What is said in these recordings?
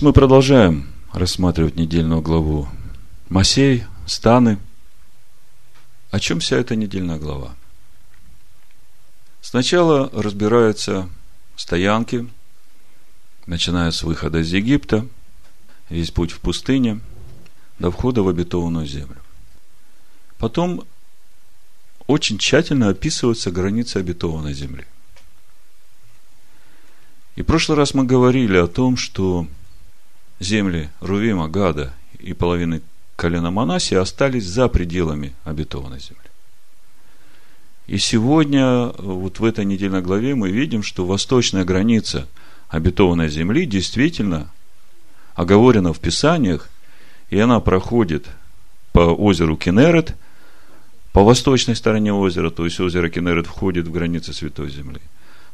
Мы продолжаем рассматривать недельную главу Масей, станы. О чем вся эта недельная глава? Сначала разбираются стоянки, начиная с выхода из Египта, весь путь в пустыне, до входа в обетованную землю. Потом очень тщательно описываются границы обетованной земли. И в прошлый раз мы говорили о том, что земли Рувима, Гада и половины колена Манаси остались за пределами обетованной земли. И сегодня, вот в этой недельной главе, мы видим, что восточная граница обетованной земли действительно оговорена в Писаниях, и она проходит по озеру Кенерет, по восточной стороне озера, то есть озеро Кенерет входит в границы Святой Земли,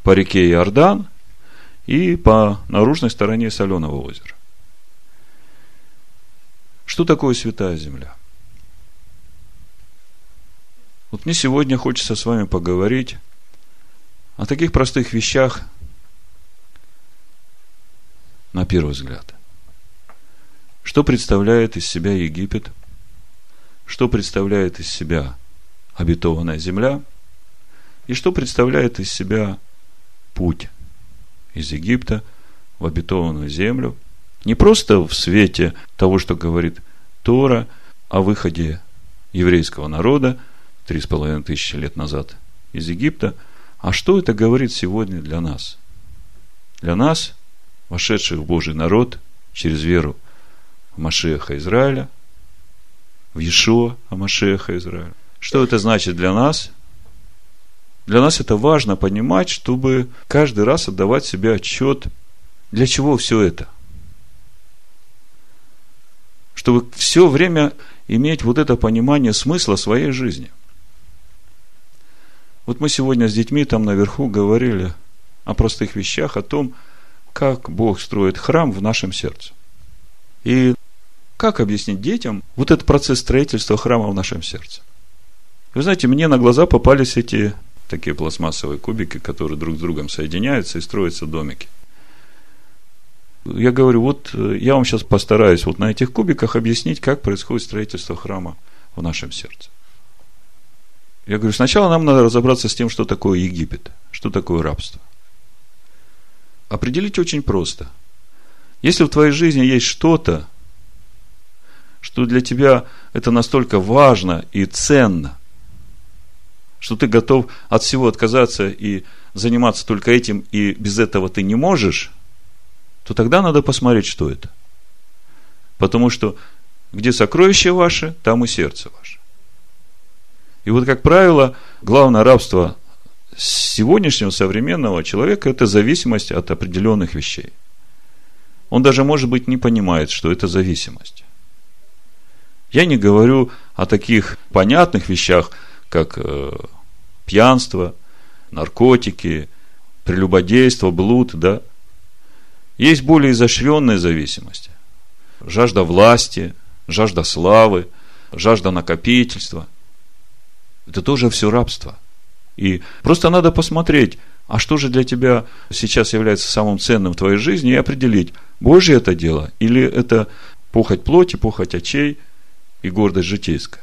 по реке Иордан и по наружной стороне Соленого озера. Что такое святая земля? Вот мне сегодня хочется с вами поговорить о таких простых вещах, на первый взгляд. Что представляет из себя Египет? Что представляет из себя обетованная земля? И что представляет из себя путь из Египта в обетованную землю – не просто в свете того, что говорит Тора о выходе еврейского народа три с половиной тысячи лет назад из Египта, а что это говорит сегодня для нас? Для нас, вошедших в Божий народ через веру в Машеха Израиля, в Иешуа Машеха Израиля. Что это значит для нас? Для нас это важно понимать, чтобы каждый раз отдавать себе отчет, для чего все это чтобы все время иметь вот это понимание смысла своей жизни. Вот мы сегодня с детьми там наверху говорили о простых вещах, о том, как Бог строит храм в нашем сердце. И как объяснить детям вот этот процесс строительства храма в нашем сердце? Вы знаете, мне на глаза попались эти такие пластмассовые кубики, которые друг с другом соединяются и строятся домики – я говорю, вот э, я вам сейчас постараюсь вот на этих кубиках объяснить, как происходит строительство храма в нашем сердце. Я говорю, сначала нам надо разобраться с тем, что такое Египет, что такое рабство. Определить очень просто. Если в твоей жизни есть что-то, что для тебя это настолько важно и ценно, что ты готов от всего отказаться и заниматься только этим, и без этого ты не можешь – то тогда надо посмотреть, что это. Потому что где сокровище ваше, там и сердце ваше. И вот, как правило, главное рабство сегодняшнего современного человека – это зависимость от определенных вещей. Он даже, может быть, не понимает, что это зависимость. Я не говорю о таких понятных вещах, как э, пьянство, наркотики, прелюбодейство, блуд, да – есть более изощренные зависимости. Жажда власти, жажда славы, жажда накопительства. Это тоже все рабство. И просто надо посмотреть, а что же для тебя сейчас является самым ценным в твоей жизни, и определить, Божье это дело, или это похоть плоти, похоть очей и гордость житейская.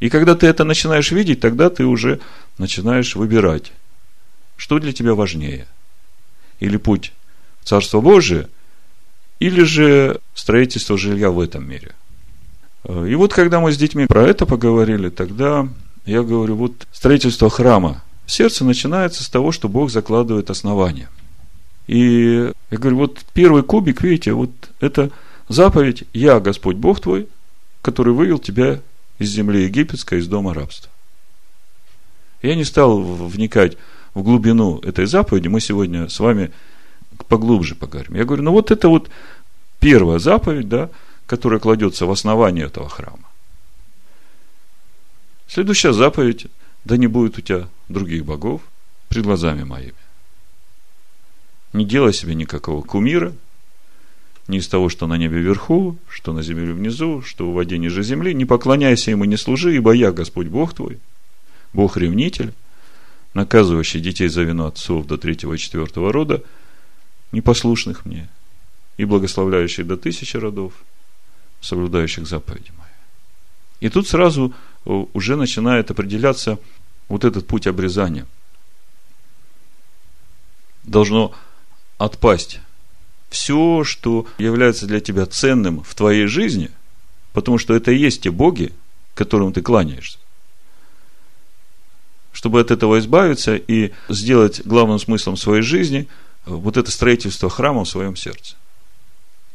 И когда ты это начинаешь видеть, тогда ты уже начинаешь выбирать, что для тебя важнее. Или путь Царство Божие, или же строительство жилья в этом мире. И вот, когда мы с детьми про это поговорили, тогда я говорю, вот строительство храма в сердце начинается с того, что Бог закладывает основания. И я говорю, вот первый кубик, видите, вот это заповедь «Я, Господь Бог твой, который вывел тебя из земли египетской, из дома рабства». Я не стал вникать в глубину этой заповеди. Мы сегодня с вами поглубже поговорим. Я говорю, ну вот это вот первая заповедь, да, которая кладется в основание этого храма. Следующая заповедь, да не будет у тебя других богов пред глазами моими. Не делай себе никакого кумира, ни из того, что на небе вверху, что на земле внизу, что в воде ниже земли. Не поклоняйся ему, не служи, ибо я Господь Бог твой, Бог-ревнитель, наказывающий детей за вину отцов до третьего и четвертого рода – непослушных мне, и благословляющих до тысячи родов, соблюдающих заповеди мои. И тут сразу э, уже начинает определяться вот этот путь обрезания. Должно отпасть все, что является для тебя ценным в твоей жизни, потому что это и есть те боги, которым ты кланяешься. Чтобы от этого избавиться и сделать главным смыслом своей жизни вот это строительство храма в своем сердце.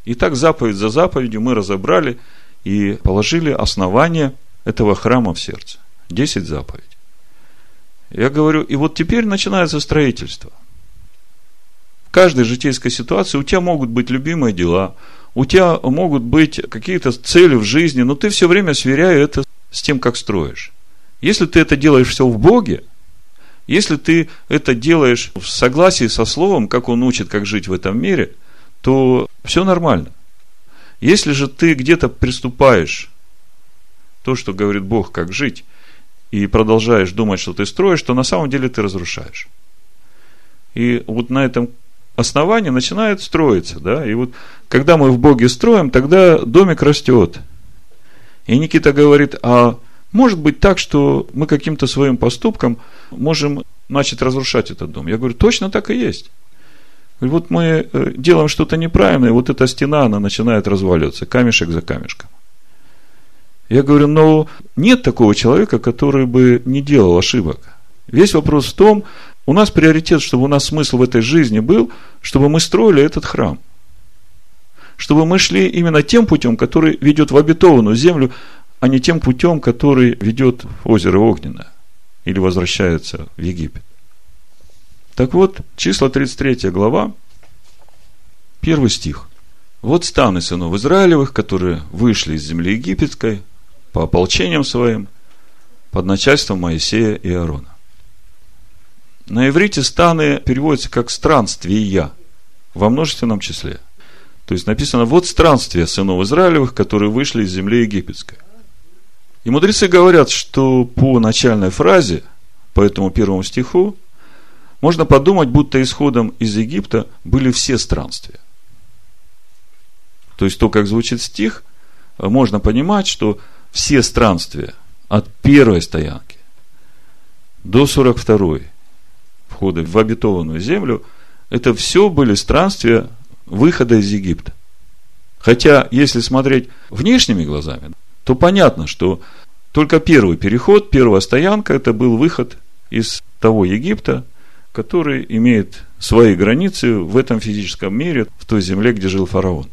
И так заповедь за заповедью мы разобрали и положили основание этого храма в сердце. Десять заповедей. Я говорю, и вот теперь начинается строительство. В каждой житейской ситуации у тебя могут быть любимые дела, у тебя могут быть какие-то цели в жизни, но ты все время сверяешь это с тем, как строишь. Если ты это делаешь все в Боге, если ты это делаешь в согласии со Словом, как Он учит, как жить в этом мире, то все нормально. Если же ты где-то приступаешь то, что говорит Бог, как жить, и продолжаешь думать, что ты строишь, то на самом деле ты разрушаешь. И вот на этом основании начинает строиться, да, и вот когда мы в Боге строим, тогда домик растет. И Никита говорит, а может быть так, что мы каким-то своим поступком можем начать разрушать этот дом. Я говорю, точно так и есть. Вот мы э, делаем что-то неправильное, вот эта стена, она начинает разваливаться, камешек за камешком. Я говорю, но нет такого человека, который бы не делал ошибок. Весь вопрос в том, у нас приоритет, чтобы у нас смысл в этой жизни был, чтобы мы строили этот храм. Чтобы мы шли именно тем путем, который ведет в обетованную землю, а не тем путем, который ведет в озеро Огненное или возвращается в Египет. Так вот, числа 33 глава, первый стих. Вот станы сынов Израилевых, которые вышли из земли египетской по ополчениям своим под начальством Моисея и Аарона. На иврите станы переводятся как странствия во множественном числе. То есть написано, вот странствия сынов Израилевых, которые вышли из земли египетской. И мудрецы говорят, что по начальной фразе, по этому первому стиху, можно подумать, будто исходом из Египта были все странствия. То есть то, как звучит стих, можно понимать, что все странствия от первой стоянки до 42 входа в обетованную землю, это все были странствия выхода из Египта. Хотя, если смотреть внешними глазами, то понятно, что только первый переход, первая стоянка, это был выход из того Египта, который имеет свои границы в этом физическом мире, в той земле, где жил фараон.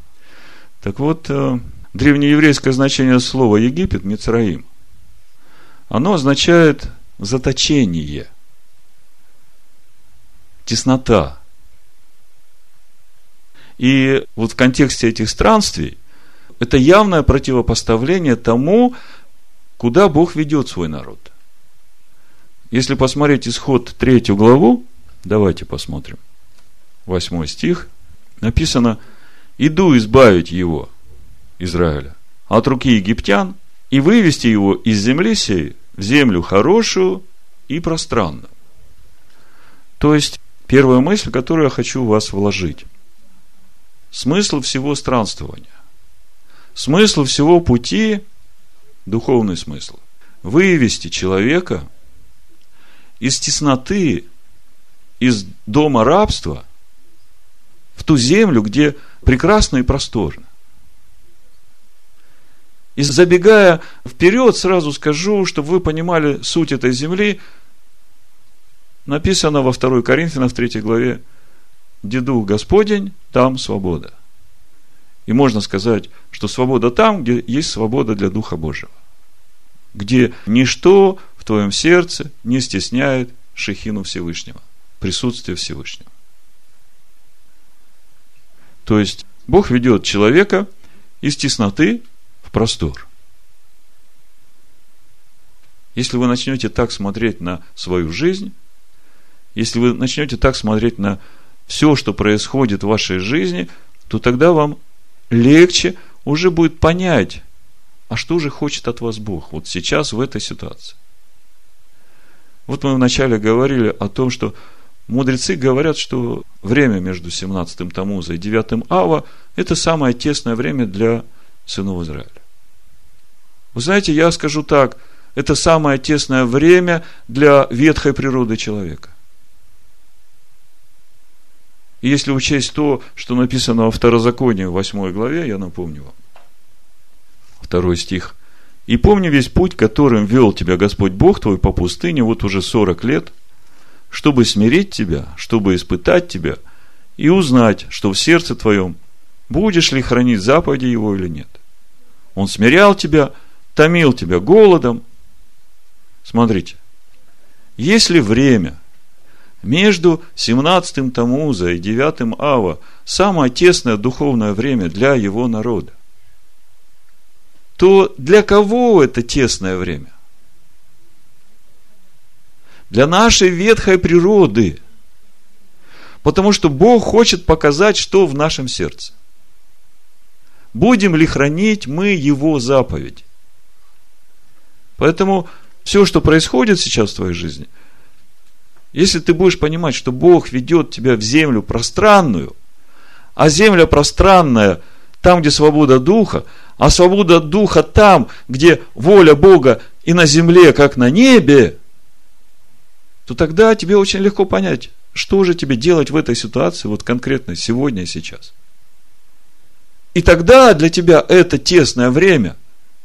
Так вот, э, древнееврейское значение слова Египет, Мицраим, оно означает заточение, теснота. И вот в контексте этих странствий это явное противопоставление тому, куда Бог ведет свой народ. Если посмотреть исход третью главу, давайте посмотрим. Восьмой стих. Написано, иду избавить его, Израиля, от руки египтян и вывести его из земли сей в землю хорошую и пространную. То есть, первая мысль, которую я хочу в вас вложить. Смысл всего странствования. Смысл всего пути духовный смысл. Вывести человека из тесноты, из дома рабства в ту землю, где прекрасно и просторно. И забегая вперед, сразу скажу, чтобы вы понимали суть этой земли, написано во 2 Коринфянам в 3 главе, где Дух Господень, там свобода. И можно сказать, что свобода там, где есть свобода для Духа Божьего. Где ничто в твоем сердце не стесняет Шехину Всевышнего, присутствие Всевышнего. То есть, Бог ведет человека из тесноты в простор. Если вы начнете так смотреть на свою жизнь, если вы начнете так смотреть на все, что происходит в вашей жизни, то тогда вам легче уже будет понять, а что же хочет от вас Бог вот сейчас в этой ситуации. Вот мы вначале говорили о том, что Мудрецы говорят, что время между 17-м Тамуза и 9-м Ава – это самое тесное время для сынов Израиля. Вы знаете, я скажу так, это самое тесное время для ветхой природы человека. И если учесть то, что написано во Второзаконии, в 8 главе, я напомню вам. Второй стих. «И помни весь путь, которым вел тебя Господь Бог твой по пустыне вот уже 40 лет, чтобы смирить тебя, чтобы испытать тебя и узнать, что в сердце твоем будешь ли хранить заповеди его или нет. Он смирял тебя, томил тебя голодом. Смотрите, если время между 17-м Тамуза и 9-м Ава самое тесное духовное время для его народа, то для кого это тесное время? Для нашей ветхой природы. Потому что Бог хочет показать, что в нашем сердце. Будем ли хранить мы Его заповеди? Поэтому все, что происходит сейчас в твоей жизни, если ты будешь понимать, что Бог ведет тебя в землю пространную, а земля пространная там, где свобода духа, а свобода духа там, где воля Бога и на земле, как на небе, то тогда тебе очень легко понять, что же тебе делать в этой ситуации, вот конкретно сегодня и сейчас. И тогда для тебя это тесное время,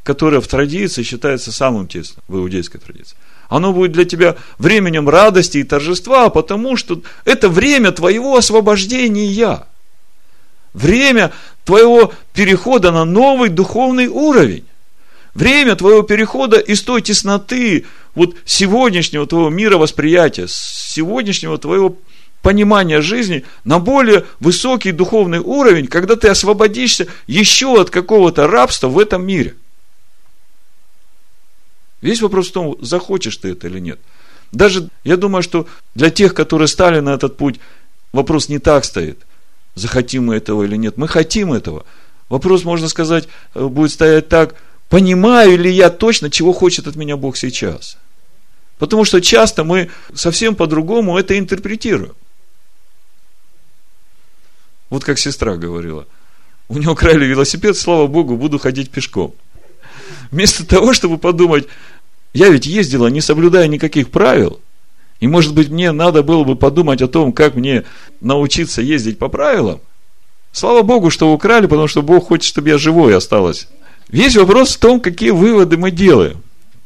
которое в традиции считается самым тесным, в иудейской традиции, оно будет для тебя временем радости и торжества, потому что это время твоего освобождения. Время твоего перехода на новый духовный уровень. Время твоего перехода из той тесноты, вот сегодняшнего твоего мировосприятия, сегодняшнего твоего понимания жизни на более высокий духовный уровень, когда ты освободишься еще от какого-то рабства в этом мире. Весь вопрос в том, захочешь ты это или нет. Даже, я думаю, что для тех, которые стали на этот путь, вопрос не так стоит. Захотим мы этого или нет. Мы хотим этого. Вопрос, можно сказать, э, будет стоять так, понимаю ли я точно, чего хочет от меня Бог сейчас. Потому что часто мы совсем по-другому это интерпретируем. Вот как сестра говорила. У него украли велосипед, слава Богу, буду ходить пешком. Вместо того, чтобы подумать, я ведь ездила, не соблюдая никаких правил, и, может быть, мне надо было бы подумать о том, как мне научиться ездить по правилам. Слава Богу, что украли, потому что Бог хочет, чтобы я живой осталась. Весь вопрос в том, какие выводы мы делаем.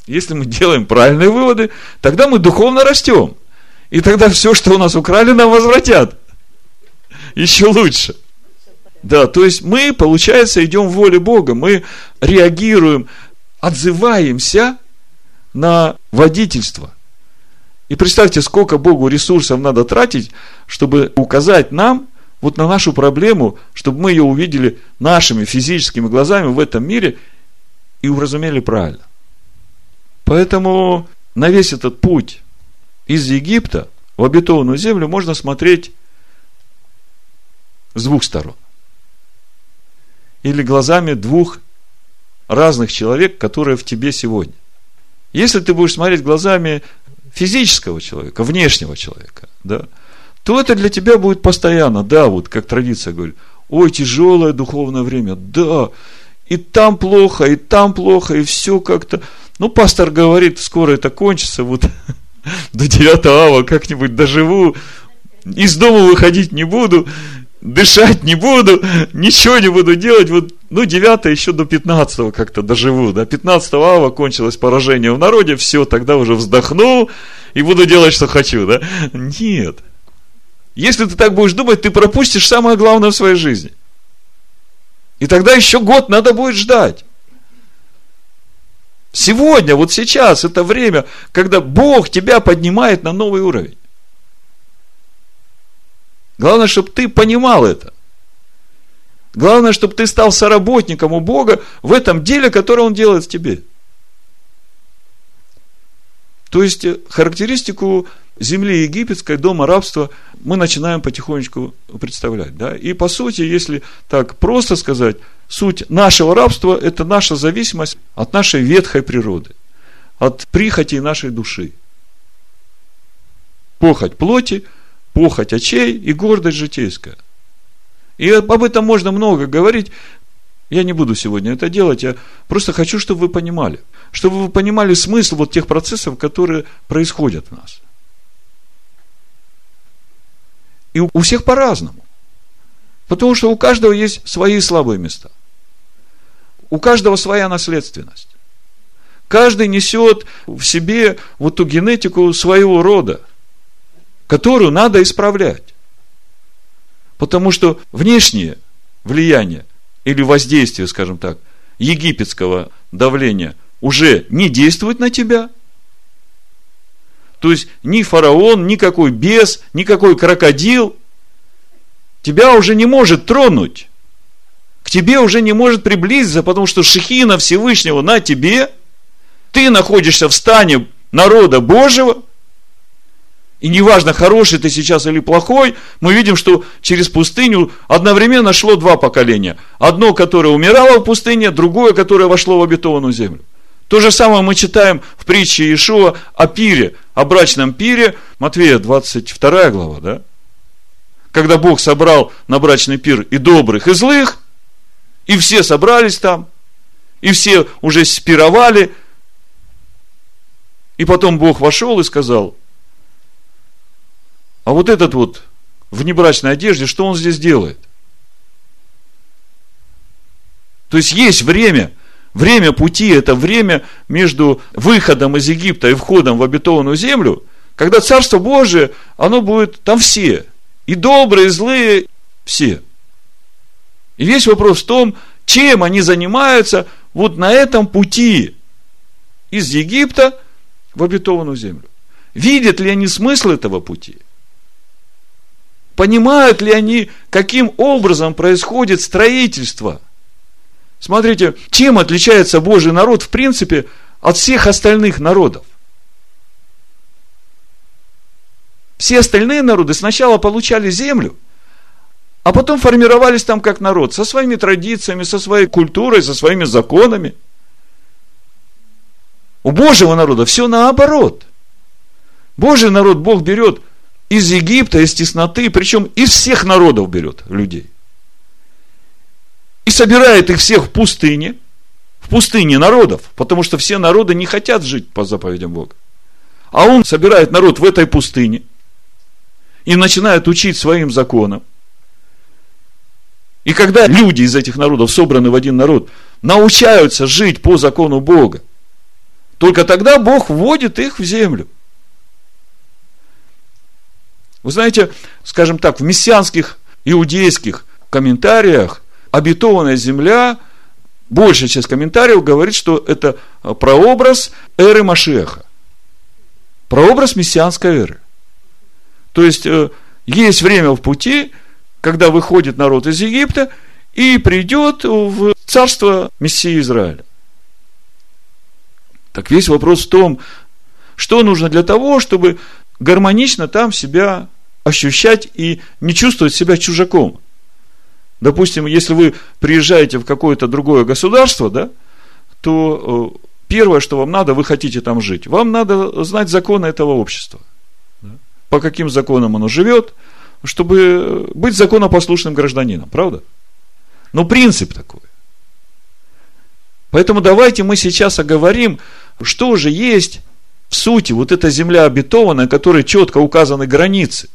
Если мы делаем правильные выводы, тогда мы духовно растем. И тогда все, что у нас украли, нам возвратят. Еще лучше. Да, то есть мы, получается, идем в воле Бога, мы реагируем, отзываемся на водительство. И представьте, сколько Богу ресурсов надо тратить, чтобы указать нам вот на нашу проблему, чтобы мы ее увидели нашими физическими глазами в этом мире и уразумели правильно. Поэтому на весь этот путь из Египта в обетованную землю можно смотреть с двух сторон. Или глазами двух разных человек, которые в тебе сегодня. Если ты будешь смотреть глазами физического человека, внешнего человека, да, то это для тебя будет постоянно, да, вот как традиция говорит, ой, тяжелое духовное время, да, и там плохо, и там плохо, и все как-то. Ну, пастор говорит, скоро это кончится, вот до 9 ава как-нибудь доживу, из дома выходить не буду, дышать не буду, ничего не буду делать, вот, ну, 9 еще до 15 как-то доживу, да, 15 ава кончилось поражение в народе, все, тогда уже вздохну и буду делать, что хочу, да. Нет. Если ты так будешь думать, ты пропустишь самое главное в своей жизни. И тогда еще год надо будет ждать. Сегодня, вот сейчас, это время, когда Бог тебя поднимает на новый уровень. Главное, чтобы ты понимал это. Главное, чтобы ты стал соработником у Бога в этом деле, которое Он делает в тебе. То есть, э, характеристику земли египетской, дома рабства, мы начинаем потихонечку представлять. Да? И по сути, если так просто сказать, суть нашего рабства – это наша зависимость от нашей ветхой природы, от прихоти нашей души. Похоть плоти, похоть очей и гордость житейская. И об этом можно много говорить. Я не буду сегодня это делать, я просто хочу, чтобы вы понимали. Чтобы вы понимали смысл вот тех процессов, которые происходят в нас. И у всех по-разному. Потому что у каждого есть свои слабые места. У каждого своя наследственность. Каждый несет в себе вот ту генетику своего рода, которую надо исправлять. Потому что внешнее влияние или воздействие, скажем так, египетского давления уже не действует на тебя. То есть ни фараон, никакой бес, никакой крокодил тебя уже не может тронуть. К тебе уже не может приблизиться, потому что шехина Всевышнего на тебе. Ты находишься в стане народа Божьего – и неважно, хороший ты сейчас или плохой, мы видим, что через пустыню одновременно шло два поколения. Одно, которое умирало в пустыне, другое, которое вошло в обетованную землю. То же самое мы читаем в притче Иешуа о пире, о брачном пире, Матвея 22 глава, да? Когда Бог собрал на брачный пир и добрых, и злых, и все собрались там, и все уже спировали, и потом Бог вошел и сказал, а вот этот вот в небрачной одежде, что он здесь делает? То есть есть время, время пути, это время между выходом из Египта и входом в обетованную землю, когда Царство Божие, оно будет там все, и добрые, и злые, все. И весь вопрос в том, чем они занимаются вот на этом пути из Египта в обетованную землю. Видят ли они смысл этого пути? Понимают ли они, каким образом происходит строительство? Смотрите, чем отличается Божий народ, в принципе, от всех остальных народов? Все остальные народы сначала получали землю, а потом формировались там как народ, со своими традициями, со своей культурой, со своими законами. У Божьего народа все наоборот. Божий народ Бог берет – из Египта, из тесноты, причем из всех народов берет людей. И собирает их всех в пустыне, в пустыне народов, потому что все народы не хотят жить по заповедям Бога. А он собирает народ в этой пустыне и начинает учить своим законам. И когда люди из этих народов, собраны в один народ, научаются жить по закону Бога, только тогда Бог вводит их в землю – вы знаете, скажем так, в мессианских иудейских комментариях обетованная земля, большая часть комментариев говорит, что это прообраз эры Машеха. Прообраз мессианской эры. То есть, э, есть время в пути, когда выходит народ из Египта и придет в царство Мессии Израиля. Так весь вопрос в том, что нужно для того, чтобы гармонично там себя ощущать и не чувствовать себя чужаком. Допустим, если вы приезжаете в какое-то другое государство, да, то э, первое, что вам надо, вы хотите там жить. Вам надо знать законы этого общества. По каким законам оно живет, чтобы быть законопослушным гражданином, правда? Но принцип такой. Поэтому давайте мы сейчас оговорим, что же есть в сути вот эта земля обетованная, которой четко указаны границы.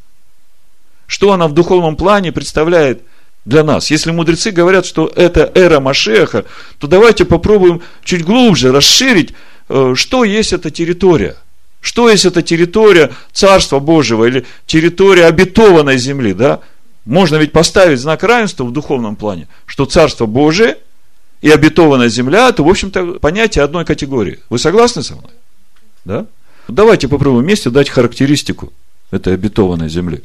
Что она в духовном плане представляет для нас. Если мудрецы говорят, что это эра Машеха, то давайте попробуем чуть глубже расширить, э, что есть эта территория. Что есть эта территория Царства Божьего или территория обетованной земли, да? Можно ведь поставить знак равенства в духовном плане, что Царство Божие и обетованная земля, это, в общем-то, понятие одной категории. Вы согласны со мной? Да? Давайте попробуем вместе дать характеристику этой обетованной земли.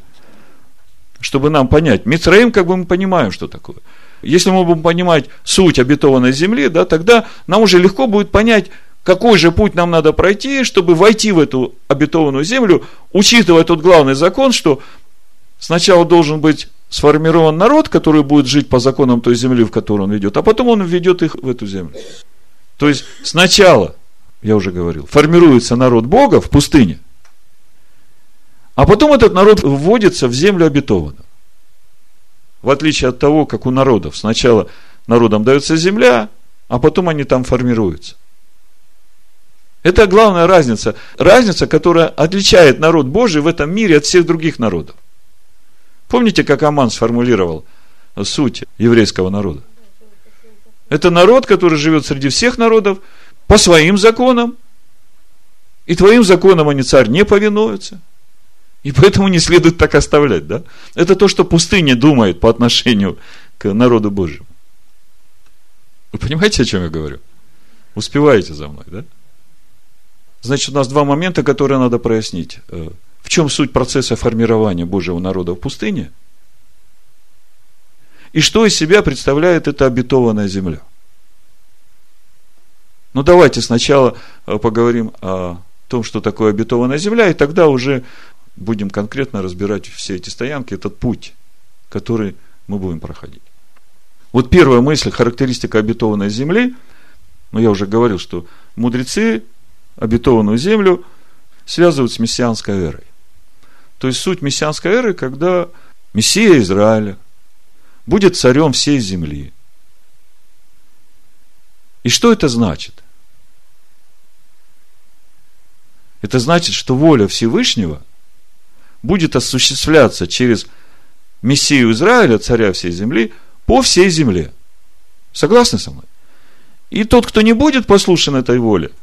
Чтобы нам понять. Мицраим, как бы мы понимаем, что такое. Если мы будем понимать суть обетованной земли, да, тогда нам уже легко будет понять, какой же путь нам надо пройти, чтобы войти в эту обетованную землю, учитывая тот главный закон, что сначала должен быть сформирован народ, который будет жить по законам той земли, в которую он ведет, а потом он введет их в эту землю. То есть сначала я уже говорил, формируется народ Бога в пустыне, А потом этот народ вводится в землю обетованную. В отличие от того, как у народов. Сначала народам дается земля, а потом они там формируются. Это главная разница. Разница, которая отличает народ Божий в этом мире от всех других народов. Помните, как Аман сформулировал суть еврейского народа? Это народ, который живет среди всех народов по своим законам. И твоим законам они, царь, не повинуются. И поэтому не следует так оставлять, да? Это то, что пустыня думает по отношению к народу Божьему. Вы понимаете, о чем я говорю? Успеваете за мной, да? Значит, у нас два момента, которые надо прояснить. Э, в чем суть процесса формирования Божьего народа в пустыне? И что из себя представляет эта обетованная земля? Ну, давайте сначала э, поговорим о том, что такое обетованная земля, и тогда уже будем конкретно разбирать все эти стоянки, этот путь, который мы будем проходить. Вот первая мысль, характеристика обетованной земли, ну, я уже говорил, что мудрецы обетованную землю связывают с мессианской эрой. То есть суть мессианской эры, когда Мессия Израиля будет царем всей земли. И что это значит? Это значит, что воля Всевышнего будет осуществляться через Мессию Израиля, царя всей земли, по всей земле. Согласны со мной? И тот, кто не будет послушен этой воле –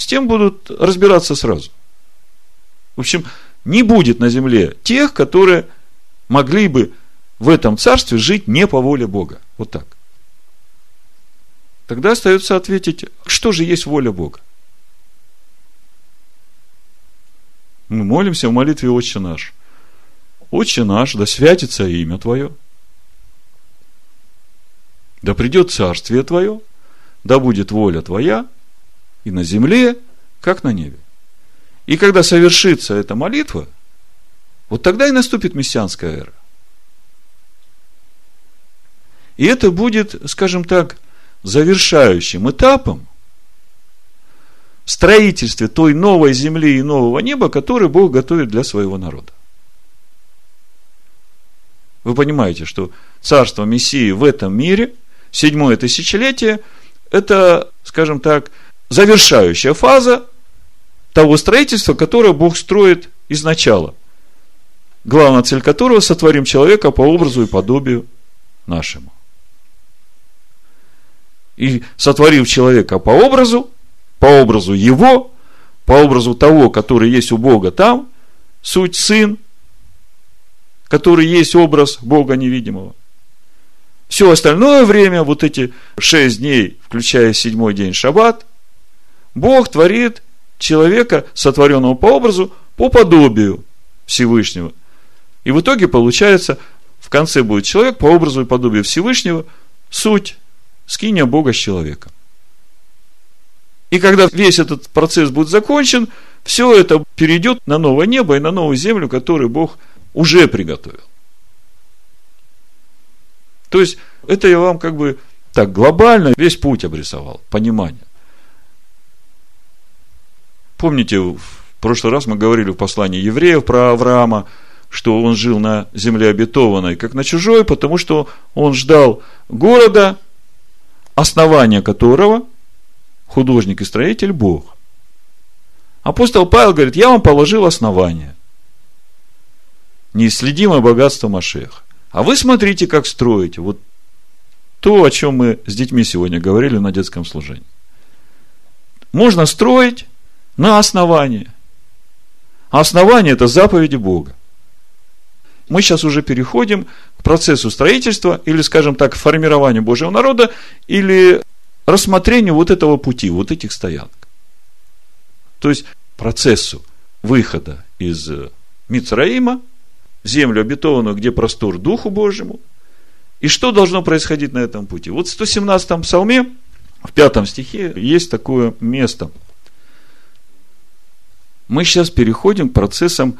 с тем будут разбираться сразу. В общем, не будет на земле тех, которые могли бы в этом царстве жить не по воле Бога. Вот так. Тогда остается ответить, что же есть воля Бога? Мы молимся в молитве Отче наш. Отче наш, да святится имя Твое. Да придет царствие Твое, да будет воля Твоя, и на земле, как на небе. И когда совершится эта молитва, вот тогда и наступит мессианская эра. И это будет, скажем так, завершающим этапом строительстве той новой земли и нового неба, который Бог готовит для своего народа. Вы понимаете, что царство Мессии в этом мире, седьмое тысячелетие, это, скажем так, завершающая фаза того строительства, которое Бог строит изначала. Главная цель которого – сотворим человека по образу и подобию нашему. И сотворив человека по образу, по образу его, по образу того, который есть у Бога там, суть Сын, который есть образ Бога невидимого. Все остальное время, вот эти шесть дней, включая седьмой день шаббат, Бог творит человека, сотворенного по образу, по подобию Всевышнего. И в итоге получается, в конце будет человек по образу и подобию Всевышнего, суть скиния Бога с человеком. И когда весь этот процесс будет закончен, все это перейдет на новое небо и на новую землю, которую Бог уже приготовил. То есть, это я вам как бы так глобально весь путь обрисовал, понимание. Помните, в прошлый раз мы говорили в послании евреев про Авраама, что он жил на земле обетованной, как на чужой, потому что он ждал города, основания которого художник и строитель Бог. Апостол Павел говорит, я вам положил основание. Неисследимое богатство Машеха. А вы смотрите, как строите. Вот то, о чем мы с детьми сегодня говорили на детском служении. Можно строить, на основании. А основание – это заповеди Бога. Мы сейчас уже переходим к процессу строительства, или, скажем так, формирования Божьего народа, или рассмотрению вот этого пути, вот этих стоянок. То есть, процессу выхода из Мицраима в землю обетованную, где простор Духу Божьему. И что должно происходить на этом пути? Вот в 117-м псалме, в пятом стихе, есть такое место – мы сейчас переходим к процессам,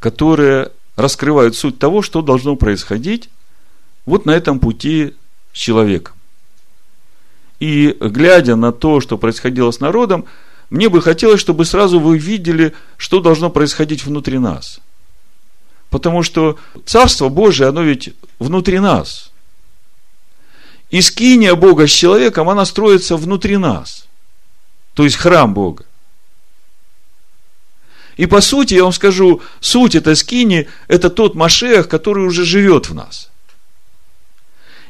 которые раскрывают суть того, что должно происходить вот на этом пути с человеком. И глядя на то, что происходило с народом, мне бы хотелось, чтобы сразу вы видели, что должно происходить внутри нас. Потому что Царство Божие, оно ведь внутри нас. И скиния Бога с человеком, она строится внутри нас. То есть храм Бога. И по сути, я вам скажу, суть этой скини – это тот Машех, который уже живет в нас.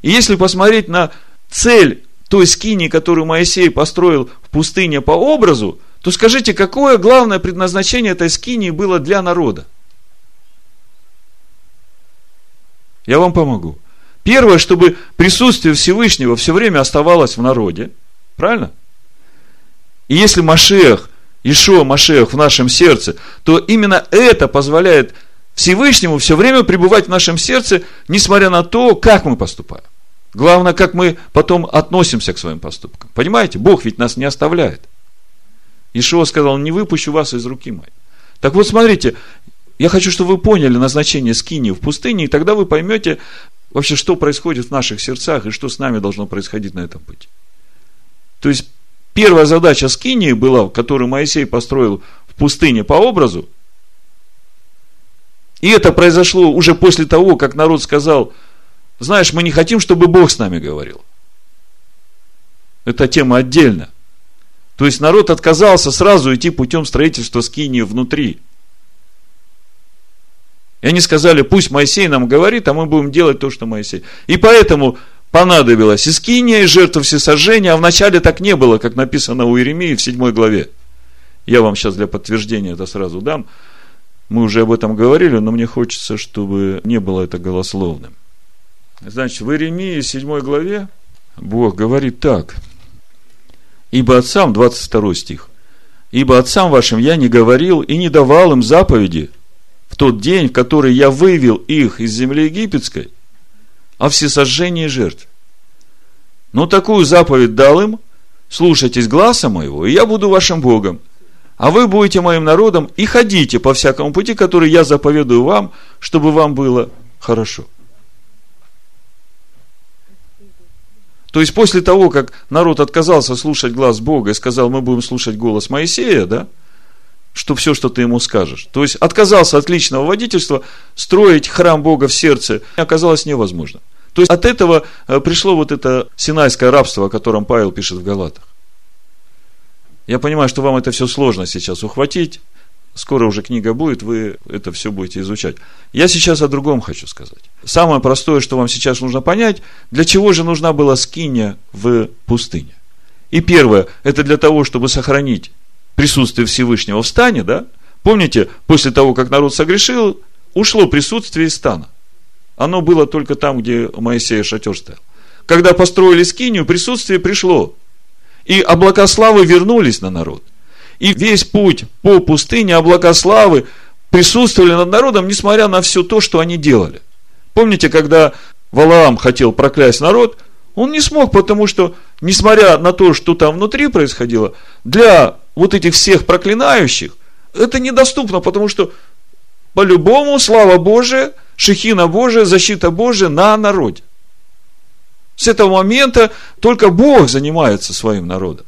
И если посмотреть на цель той скини, которую Моисей построил в пустыне по образу, то скажите, какое главное предназначение этой скинии было для народа? Я вам помогу. Первое, чтобы присутствие Всевышнего все время оставалось в народе. Правильно? И если Машех Ишуа Машех в нашем сердце, то именно это позволяет Всевышнему все время пребывать в нашем сердце, несмотря на то, как мы поступаем. Главное, как мы потом относимся к своим поступкам. Понимаете, Бог ведь нас не оставляет. Ишуа сказал, не выпущу вас из руки моей. Так вот, смотрите, я хочу, чтобы вы поняли назначение скини в пустыне, и тогда вы поймете вообще, что происходит в наших сердцах, и что с нами должно происходить на этом пути. То есть, Первая задача Скинии была, которую Моисей построил в пустыне по образу, и это произошло уже после того, как народ сказал, знаешь, мы не хотим, чтобы Бог с нами говорил. Это тема отдельно. То есть народ отказался сразу идти путем строительства скинии внутри. И они сказали, пусть Моисей нам говорит, а мы будем делать то, что Моисей. И поэтому понадобилась искиния и жертва всесожжения, а вначале так не было, как написано у Иеремии в 7 главе. Я вам сейчас для подтверждения это сразу дам. Мы уже об этом говорили, но мне хочется, чтобы не было это голословным. Значит, в Иеремии 7 главе Бог говорит так. «Ибо отцам», 22 стих, «Ибо отцам вашим я не говорил и не давал им заповеди в тот день, в который я вывел их из земли египетской, о всесожжении жертв. Но такую заповедь дал им, слушайтесь гласа моего, и я буду вашим Богом, а вы будете моим народом и ходите по всякому пути, который я заповедую вам, чтобы вам было хорошо. То есть после того, как народ отказался слушать глаз Бога и сказал, мы будем слушать голос Моисея, да, что все, что ты ему скажешь. То есть отказался от личного водительства, строить храм Бога в сердце оказалось невозможно. То есть от этого э, пришло вот это синайское рабство, о котором Павел пишет в Галатах. Я понимаю, что вам это все сложно сейчас ухватить. Скоро уже книга будет, вы это все будете изучать. Я сейчас о другом хочу сказать. Самое простое, что вам сейчас нужно понять, для чего же нужна была скиния в пустыне. И первое, это для того, чтобы сохранить присутствие Всевышнего в стане, да? Помните, после того, как народ согрешил, ушло присутствие из стана. Оно было только там, где Моисея шатер стоял. Когда построили скинию, присутствие пришло. И облака славы вернулись на народ. И весь путь по пустыне облака славы присутствовали над народом, несмотря на все то, что они делали. Помните, когда Валаам хотел проклясть народ, он не смог, потому что, несмотря на то, что там внутри происходило, для вот этих всех проклинающих, это недоступно, потому что по-любому слава Божия, шехина Божия, защита Божия на народе. С этого момента только Бог занимается своим народом.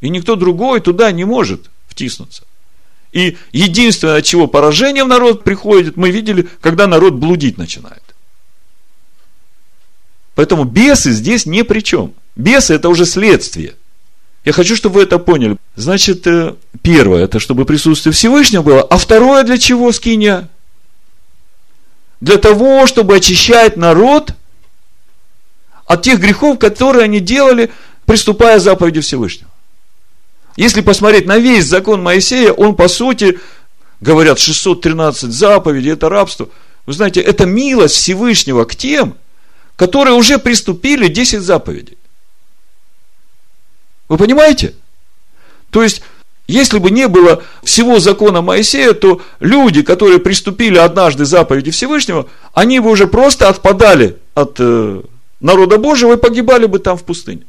И никто другой туда не может втиснуться. И единственное, от чего поражение в народ приходит, мы видели, когда народ блудить начинает. Поэтому бесы здесь ни при чем. Бесы это уже следствие – я хочу, чтобы вы это поняли. Значит, э, первое, это чтобы присутствие Всевышнего было. А второе, для чего скиния? Для того, чтобы очищать народ от тех грехов, которые они делали, приступая к заповеди Всевышнего. Если посмотреть на весь закон Моисея, он по сути, говорят, 613 заповедей, это рабство. Вы знаете, это милость Всевышнего к тем, которые уже приступили 10 заповедей. Вы понимаете? То есть, если бы не было всего закона Моисея, то люди, которые приступили однажды заповеди Всевышнего, они бы уже просто отпадали от э, народа Божьего и погибали бы там в пустыне.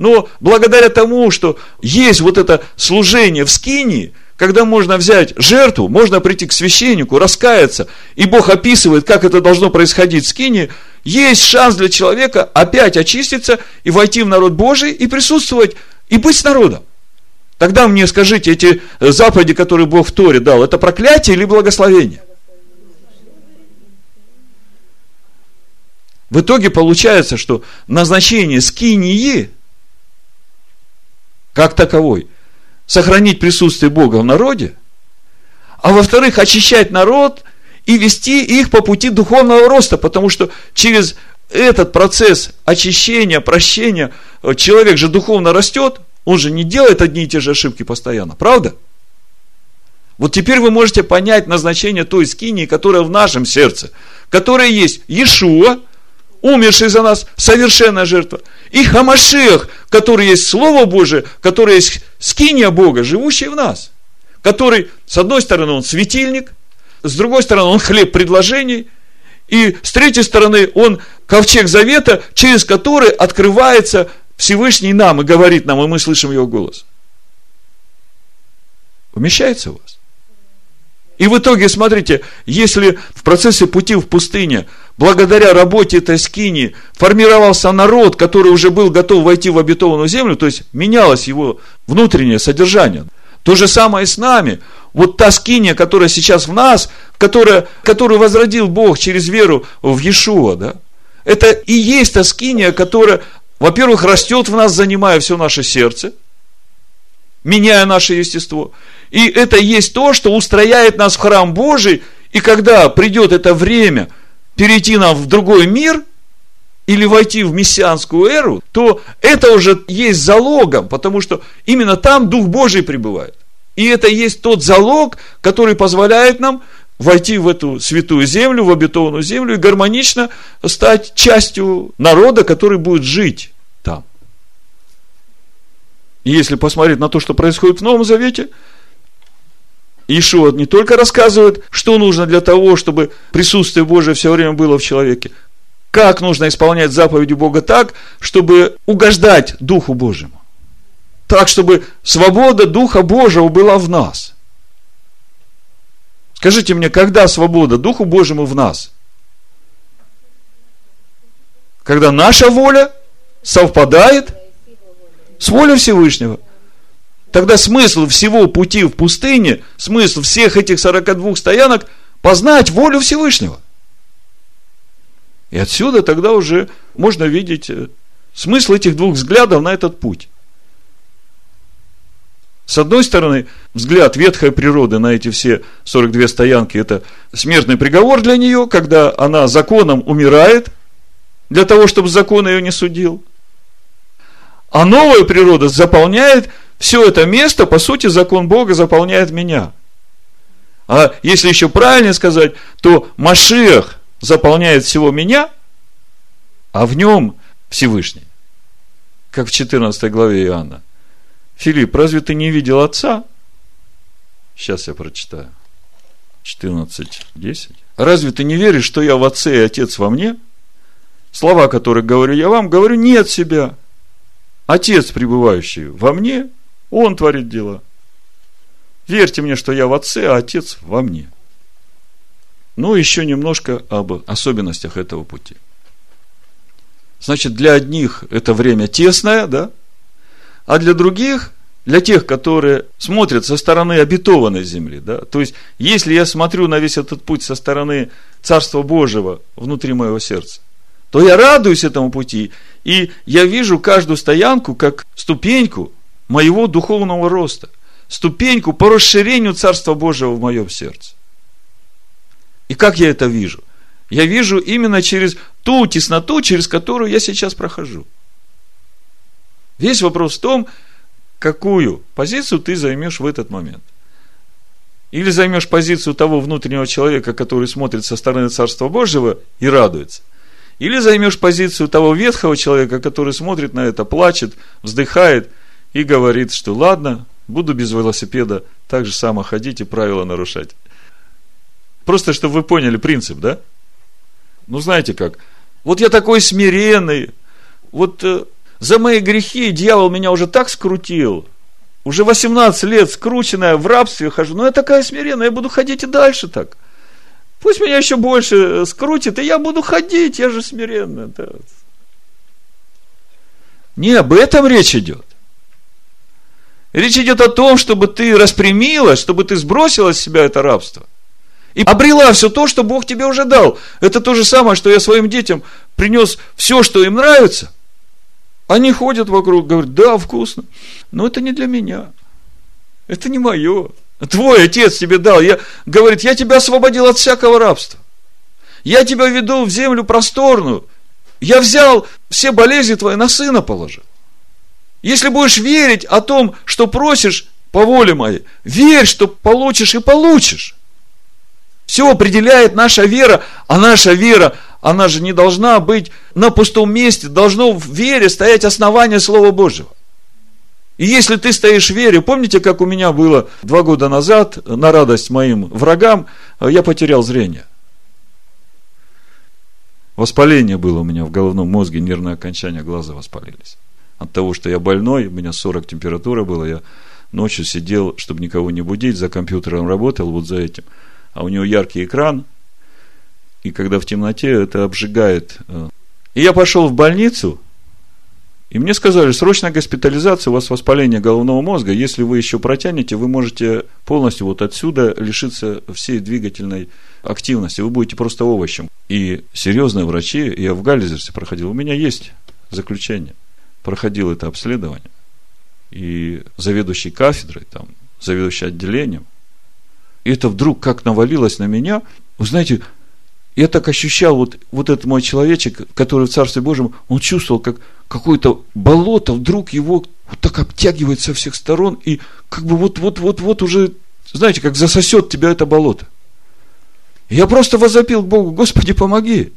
Но благодаря тому, что есть вот это служение в скинии, когда можно взять жертву, можно прийти к священнику, раскаяться, и Бог описывает, как это должно происходить в скинии, есть шанс для человека опять очиститься и войти в народ Божий и присутствовать, и быть с народом. Тогда мне скажите, эти заповеди, которые Бог в Торе дал, это проклятие или благословение? В итоге получается, что назначение скинии, как таковой, сохранить присутствие Бога в народе, а во-вторых, очищать народ и вести их по пути духовного роста, потому что через этот процесс очищения, прощения, человек же духовно растет, он же не делает одни и те же ошибки постоянно, правда? Вот теперь вы можете понять назначение той скинии, которая в нашем сердце, которая есть Иешуа, умерший за нас, совершенная жертва, и Хамашех, который есть Слово Божие, который есть скиния Бога, живущий в нас, который, с одной стороны, он светильник, с другой стороны, он хлеб предложений, и с третьей стороны, он ковчег завета, через который открывается Всевышний нам и говорит нам, и мы слышим его голос. Умещается у вас? И в итоге, смотрите, если в процессе пути в пустыне, благодаря работе этой скини, формировался народ, который уже был готов войти в обетованную землю, то есть менялось его внутреннее содержание, то же самое и с нами. Вот та скиния, которая сейчас в нас, которая, которую возродил Бог через веру в Иешуа, да, это и есть та скиния, которая, во-первых, растет в нас, занимая все наше сердце, меняя наше естество – и это есть то, что устрояет нас в храм Божий, и когда придет это время перейти нам в другой мир, или войти в мессианскую эру, то это уже есть залогом, потому что именно там Дух Божий пребывает. И это есть тот залог, который позволяет нам войти в эту святую землю, в обетованную землю и гармонично стать частью народа, который будет жить там. И если посмотреть на то, что происходит в Новом Завете – Ишуа не только рассказывает, что нужно для того, чтобы присутствие Божие все время было в человеке, как нужно исполнять заповеди Бога так, чтобы угождать Духу Божьему. Так, чтобы свобода Духа Божьего была в нас. Скажите мне, когда свобода Духу Божьему в нас? Когда наша воля совпадает с волей Всевышнего – Тогда смысл всего пути в пустыне, смысл всех этих 42 стоянок – познать волю Всевышнего. И отсюда тогда уже можно видеть э, смысл этих двух взглядов на этот путь. С одной стороны, взгляд ветхой природы на эти все 42 стоянки – это смертный приговор для нее, когда она законом умирает, для того, чтобы закон ее не судил. А новая природа заполняет все это место, по сути, закон Бога заполняет меня. А если еще правильно сказать, то Машиах заполняет всего меня, а в нем Всевышний. Как в 14 главе Иоанна. Филипп, разве ты не видел Отца? Сейчас я прочитаю. 14.10. Разве ты не веришь, что я в Отце и Отец во мне? Слова, которые говорю я вам, говорю не от себя. Отец, пребывающий во мне, он творит дела. Верьте мне, что я в Отце, а Отец во мне. Ну, еще немножко об особенностях этого пути. Значит, для одних это время тесное, да? А для других, для тех, которые смотрят со стороны обетованной земли, да? То есть, если я смотрю на весь этот путь со стороны Царства Божьего внутри моего сердца, то я радуюсь этому пути, и я вижу каждую стоянку как ступеньку моего духовного роста, ступеньку по расширению Царства Божьего в моем сердце. И как я это вижу? Я вижу именно через ту тесноту, через которую я сейчас прохожу. Весь вопрос в том, какую позицию ты займешь в этот момент. Или займешь позицию того внутреннего человека, который смотрит со стороны Царства Божьего и радуется. Или займешь позицию того ветхого человека, который смотрит на это, плачет, вздыхает и говорит, что ладно, буду без велосипеда так же само ходить и правила нарушать. Просто, чтобы вы поняли принцип, да? Ну, знаете как? Вот я такой смиренный, вот э, за мои грехи дьявол меня уже так скрутил, уже 18 лет скрученная, в рабстве хожу, но я такая смиренная, я буду ходить и дальше так. Пусть меня еще больше э, скрутит, и я буду ходить, я же смиренная. Да. Не об этом речь идет. Речь идет о том, чтобы ты распрямилась, чтобы ты сбросила с себя это рабство. И обрела все то, что Бог тебе уже дал. Это то же самое, что я своим детям принес все, что им нравится. Они ходят вокруг, говорят, да, вкусно. Но это не для меня. Это не мое. Твой отец тебе дал. Я, говорит, я тебя освободил от всякого рабства. Я тебя веду в землю просторную. Я взял все болезни твои на сына положил. Если будешь верить о том, что просишь по воле моей, верь, что получишь и получишь. Все определяет наша вера, а наша вера, она же не должна быть на пустом месте, должно в вере стоять основание Слова Божьего. И если ты стоишь в вере, помните, как у меня было два года назад, на радость моим врагам, я потерял зрение. Воспаление было у меня в головном мозге, нервные окончания глаза воспалились от того, что я больной, у меня 40 температура была, я ночью сидел, чтобы никого не будить, за компьютером работал, вот за этим. А у него яркий экран, и когда в темноте это обжигает. Э. И я пошел в больницу, и мне сказали, срочная госпитализация, у вас воспаление головного мозга, если вы еще протянете, вы можете полностью вот отсюда лишиться всей двигательной активности, вы будете просто овощем. И серьезные врачи, я в Галлизерсе проходил, у меня есть заключение – проходил это обследование, и заведующий кафедрой, там, заведующий отделением, и это вдруг как навалилось на меня, вы знаете, я так ощущал, вот, вот этот мой человечек, который в Царстве Божьем, он чувствовал, как какое-то болото вдруг его вот так обтягивает со всех сторон, и как бы вот-вот-вот-вот уже, знаете, как засосет тебя это болото. я просто возопил к Богу, Господи, помоги.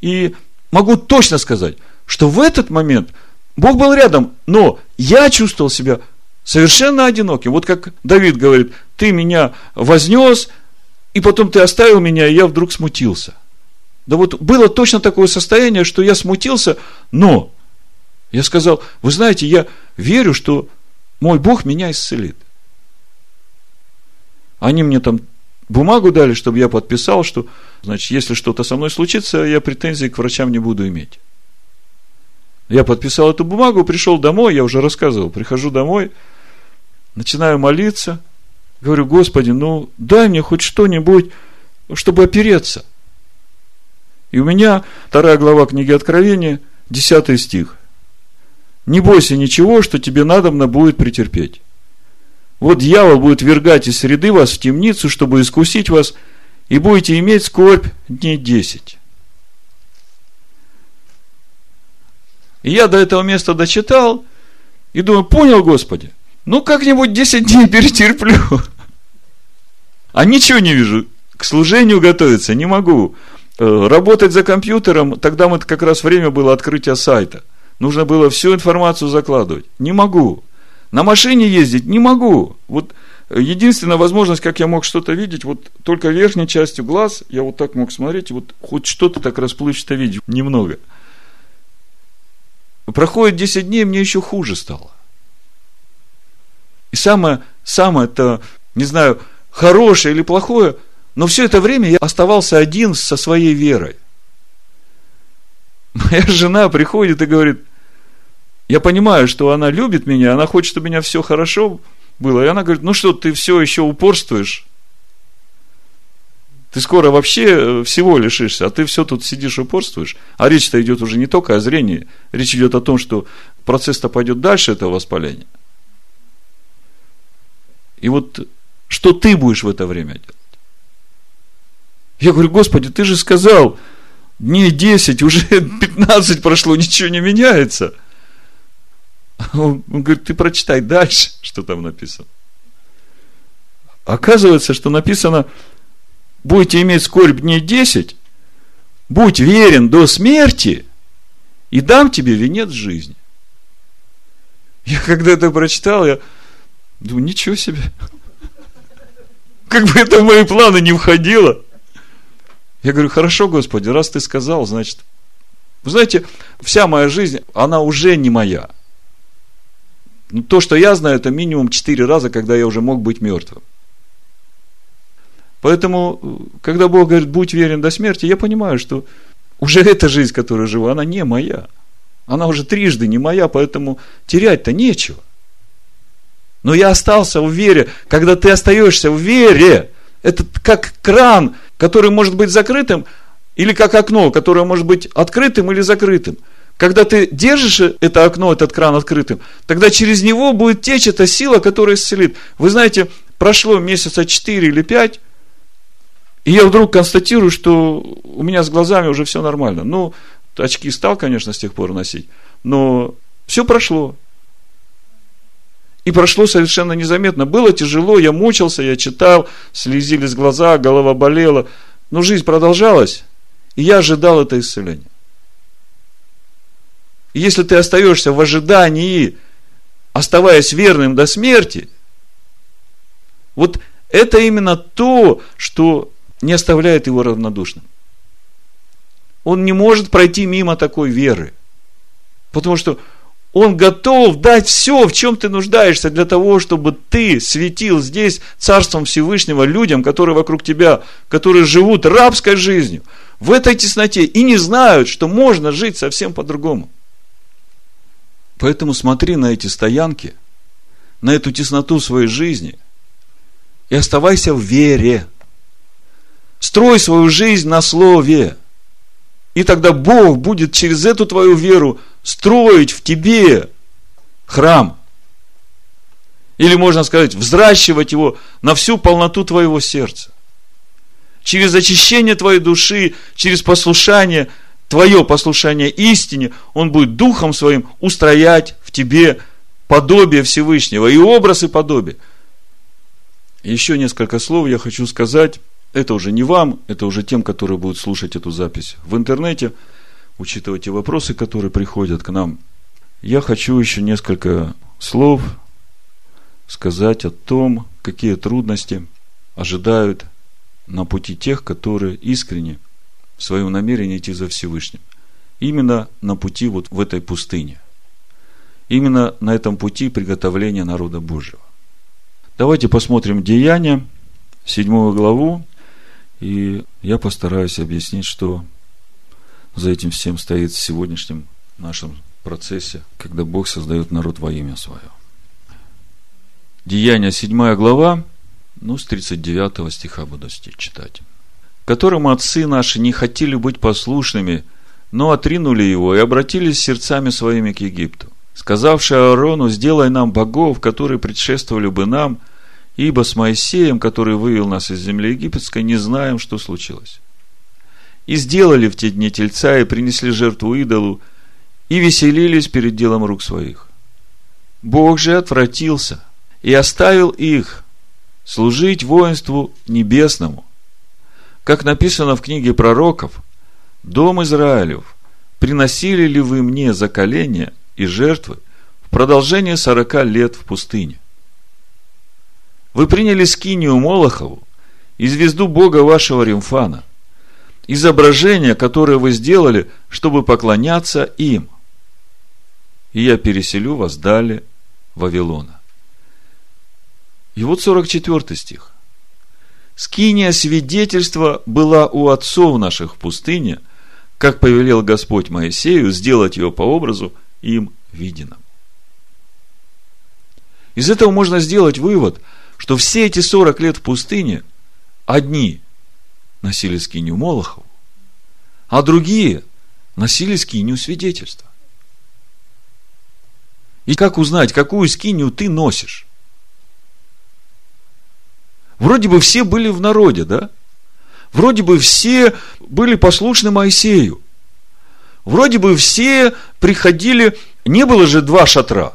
И могу точно сказать, что в этот момент Бог был рядом, но я чувствовал себя совершенно одиноким. Вот как Давид говорит, ты меня вознес, и потом ты оставил меня, и я вдруг смутился. Да вот было точно такое состояние, что я смутился, но я сказал, вы знаете, я верю, что мой Бог меня исцелит. Они мне там бумагу дали, чтобы я подписал, что, значит, если что-то со мной случится, я претензий к врачам не буду иметь. Я подписал эту бумагу, пришел домой, я уже рассказывал, прихожу домой, начинаю молиться, говорю, Господи, ну дай мне хоть что-нибудь, чтобы опереться. И у меня вторая глава книги Откровения, десятый стих. Не бойся ничего, что тебе надобно будет претерпеть. Вот дьявол будет вергать из среды вас в темницу, чтобы искусить вас, и будете иметь скорбь дней десять. И я до этого места дочитал, и думаю, понял, Господи, ну как-нибудь 10 дней перетерплю. А ничего не вижу. К служению готовиться не могу. Э, работать за компьютером, тогда мы как раз время было открытия сайта. Нужно было всю информацию закладывать. Не могу. На машине ездить не могу. Вот единственная возможность, как я мог что-то видеть, вот только верхней частью глаз я вот так мог смотреть, вот хоть что-то так расплывчато видеть, немного – Проходит 10 дней, мне еще хуже стало. И самое, самое это, не знаю, хорошее или плохое, но все это время я оставался один со своей верой. Моя жена приходит и говорит, я понимаю, что она любит меня, она хочет, чтобы у меня все хорошо было. И она говорит, ну что, ты все еще упорствуешь? Ты скоро вообще э, всего лишишься, а ты все тут сидишь упорствуешь. А речь-то идет уже не только о зрении, речь идет о том, что процесс-то пойдет дальше этого воспаления. И вот что ты будешь в это время делать? Я говорю, Господи, ты же сказал, дней 10, уже 15 прошло, ничего не меняется. Он говорит, ты прочитай дальше, что там написано. Оказывается, что написано, будете иметь скорбь дней 10, будь верен до смерти, и дам тебе венец жизни. Я когда это прочитал, я думаю, ничего себе. Как бы это в мои планы не входило. Я говорю, хорошо, Господи, раз ты сказал, значит, вы знаете, вся моя жизнь, она уже не моя. Ну, то, что я знаю, это минимум четыре раза, когда я уже мог быть мертвым. Поэтому, когда Бог говорит, будь верен до смерти, я понимаю, что уже эта жизнь, которую живу, она не моя. Она уже трижды не моя, поэтому терять-то нечего. Но я остался в вере. Когда ты остаешься в вере, это как кран, который может быть закрытым, или как окно, которое может быть открытым или закрытым. Когда ты держишь это окно, этот кран открытым, тогда через него будет течь эта сила, которая исцелит. Вы знаете, прошло месяца 4 или 5, и я вдруг констатирую, что у меня с глазами уже все нормально. Ну, очки стал, конечно, с тех пор носить, но все прошло. И прошло совершенно незаметно. Было тяжело, я мучился, я читал, слезились глаза, голова болела. Но жизнь продолжалась, и я ожидал это исцеление. И если ты остаешься в ожидании, оставаясь верным до смерти, вот это именно то, что не оставляет его равнодушным. Он не может пройти мимо такой веры. Потому что он готов дать все, в чем ты нуждаешься, для того, чтобы ты светил здесь Царством Всевышнего людям, которые вокруг тебя, которые живут рабской жизнью, в этой тесноте и не знают, что можно жить совсем по-другому. Поэтому смотри на эти стоянки, на эту тесноту своей жизни и оставайся в вере. Строй свою жизнь на слове. И тогда Бог будет через эту твою веру строить в тебе храм. Или можно сказать, взращивать его на всю полноту твоего сердца. Через очищение твоей души, через послушание, твое послушание истине, он будет духом своим устроять в тебе подобие Всевышнего, и образ, и подобие. Еще несколько слов я хочу сказать. Это уже не вам, это уже тем, которые будут слушать эту запись в интернете – учитывая те вопросы, которые приходят к нам, я хочу еще несколько слов сказать о том, какие трудности ожидают на пути тех, которые искренне в своем намерении идти за Всевышним. Именно на пути вот в этой пустыне. Именно на этом пути приготовления народа Божьего. Давайте посмотрим Деяния, седьмую главу, и я постараюсь объяснить, что за этим всем стоит в сегодняшнем нашем процессе, когда Бог создает народ во имя свое. Деяния 7 глава, ну, с 39 стиха буду читать. Которому отцы наши не хотели быть послушными, но отринули его и обратились сердцами своими к Египту, сказавши Аарону, сделай нам богов, которые предшествовали бы нам, ибо с Моисеем, который вывел нас из земли египетской, не знаем, что случилось. И сделали в те дни тельца, и принесли жертву идолу, и веселились перед делом рук своих. Бог же отвратился и оставил их служить воинству небесному. Как написано в книге пророков, «Дом Израилев, приносили ли вы мне заколения и жертвы в продолжение сорока лет в пустыне? Вы приняли скинию Молохову и звезду Бога вашего Римфана – изображения, которые вы сделали, чтобы поклоняться им. И я переселю вас далее Вавилона. И вот 44 стих. Скиния свидетельства была у отцов наших в пустыне, как повелел Господь Моисею сделать ее по образу им виденным. Из этого можно сделать вывод, что все эти 40 лет в пустыне одни носили скинию Молохову, а другие носили скинию свидетельства. И как узнать, какую скинию ты носишь? Вроде бы все были в народе, да? Вроде бы все были послушны Моисею. Вроде бы все приходили, не было же два шатра.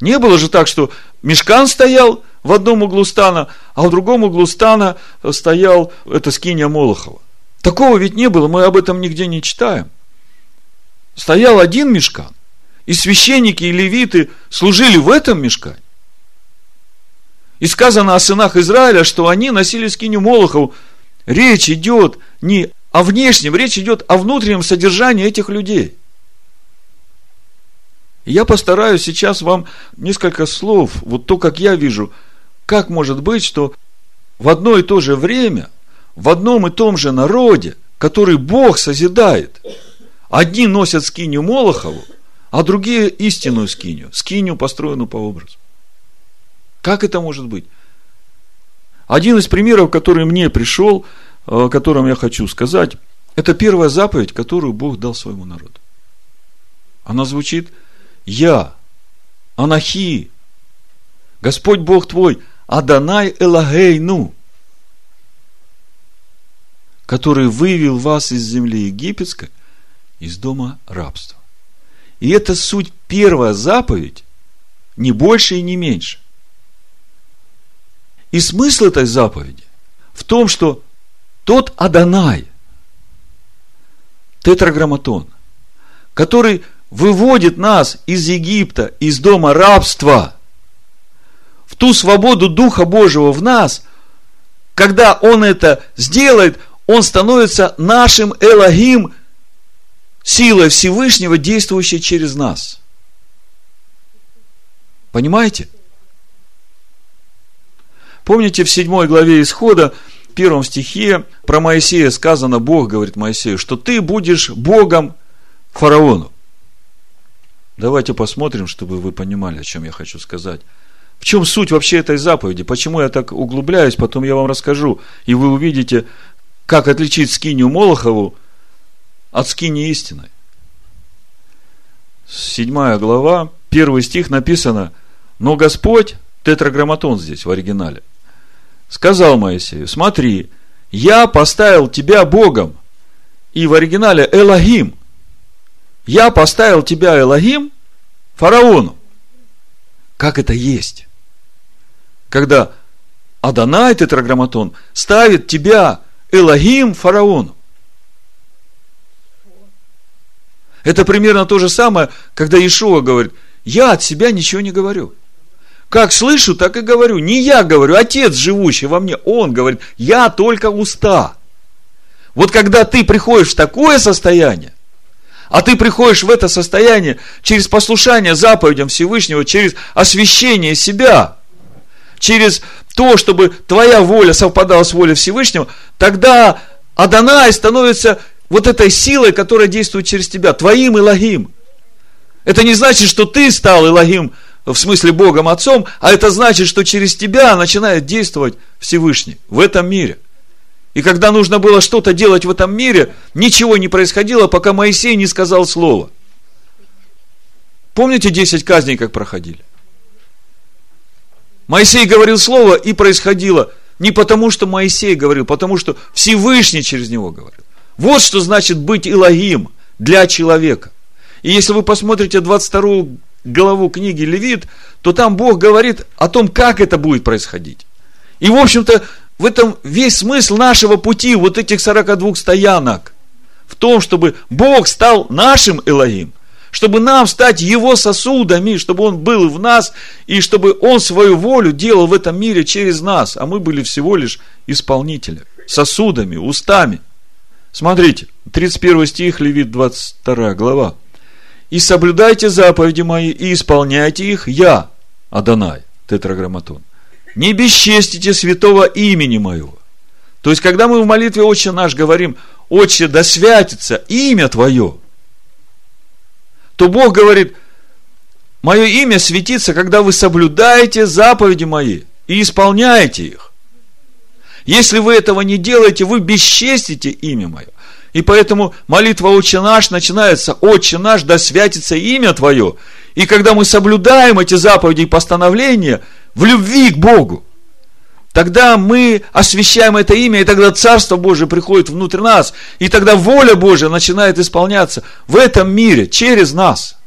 Не было же так, что мешкан стоял, в одном углу стана, а в другом углу стана стоял это скиния Молохова. Такого ведь не было, мы об этом нигде не читаем. Стоял один мешкан, и священники и левиты служили в этом мешкане. И сказано о сынах Израиля, что они носили скинию Молохову. Речь идет не о внешнем, речь идет о внутреннем содержании этих людей. я постараюсь сейчас вам несколько слов, вот то, как я вижу – как может быть, что в одно и то же время, в одном и том же народе, который Бог созидает, одни носят скинию Молохову, а другие истинную скинию, скинию, построенную по образу. Как это может быть? Один из примеров, который мне пришел, о котором я хочу сказать, это первая заповедь, которую Бог дал своему народу. Она звучит «Я, Анахи, Господь Бог твой, Аданай Элагейну, который вывел вас из земли египетской, из дома рабства. И это суть первая заповедь, не больше и не меньше. И смысл этой заповеди в том, что тот Адонай, тетраграмматон, который выводит нас из Египта, из дома рабства, ту свободу Духа Божьего в нас, когда Он это сделает, Он становится нашим Элогим, силой Всевышнего, действующей через нас. Понимаете? Помните, в седьмой главе Исхода, в первом стихе, про Моисея сказано, Бог говорит Моисею, что ты будешь Богом фараону. Давайте посмотрим, чтобы вы понимали, о чем я хочу сказать. В чем суть вообще этой заповеди? Почему я так углубляюсь? Потом я вам расскажу. И вы увидите, как отличить скинию Молохову от скини истины. Седьмая глава, первый стих написано, но Господь, тетраграмматон здесь в оригинале, сказал Моисею, смотри, я поставил тебя Богом. И в оригинале Элогим. Я поставил тебя Элогим фараону. Как это есть? Когда Адонай, тетраграмматон, ставит тебя Элогим фараону. Это примерно то же самое, когда Ишуа говорит, я от себя ничего не говорю. Как слышу, так и говорю. Не я говорю, Отец, живущий во мне, Он говорит, я только уста. Вот когда ты приходишь в такое состояние, а ты приходишь в это состояние через послушание заповедям Всевышнего, через освящение себя, через то, чтобы твоя воля совпадала с волей Всевышнего, тогда Адонай становится вот этой силой, которая действует через тебя, твоим Илогим. Это не значит, что ты стал Илогим в смысле Богом Отцом, а это значит, что через тебя начинает действовать Всевышний в этом мире. И когда нужно было что-то делать в этом мире, ничего не происходило, пока Моисей не сказал слово. Помните 10 казней, как проходили? Моисей говорил слово, и происходило не потому, что Моисей говорил, потому что Всевышний через него говорил. Вот что значит быть Илогим для человека. И если вы посмотрите 22 главу книги Левит, то там Бог говорит о том, как это будет происходить. И, в общем-то, в этом весь смысл нашего пути, вот этих 42 стоянок, в том, чтобы Бог стал нашим Элогим, чтобы нам стать Его сосудами, чтобы Он был в нас, и чтобы Он свою волю делал в этом мире через нас, а мы были всего лишь исполнители, сосудами, устами. Смотрите, 31 стих, Левит 22 глава. «И соблюдайте заповеди мои, и исполняйте их, я, Адонай, тетраграмматон. Не бесчестите святого имени моего». То есть, когда мы в молитве «Отче наш» говорим, «Отче, да святится имя Твое», то Бог говорит, мое имя светится, когда вы соблюдаете заповеди мои и исполняете их. Если вы этого не делаете, вы бесчестите имя мое. И поэтому молитва «Отче наш» начинается «Отче наш, да святится имя Твое». И когда мы соблюдаем эти заповеди и постановления в любви к Богу, тогда мы освящаем это имя, и тогда Царство Божие приходит внутрь нас, и тогда воля Божия начинает исполняться в этом мире через нас.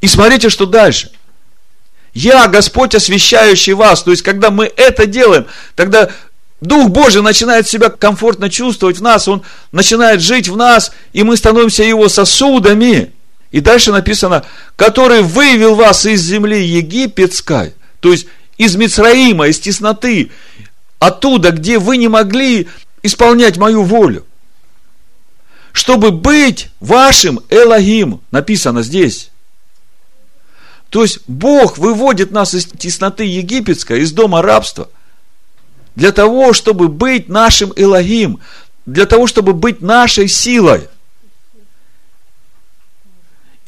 И смотрите, что дальше. Я Господь, освящающий вас. То есть, когда мы это делаем, тогда Дух Божий начинает себя комфортно чувствовать в нас, Он начинает жить в нас, и мы становимся Его сосудами. И дальше написано, который вывел вас из земли египетской, то есть из Мицраима, из тесноты, оттуда, где вы не могли исполнять мою волю. Чтобы быть вашим Элогим, написано здесь. То есть Бог выводит нас из тесноты египетской, из дома рабства, для того, чтобы быть нашим Элогим, для того, чтобы быть нашей силой.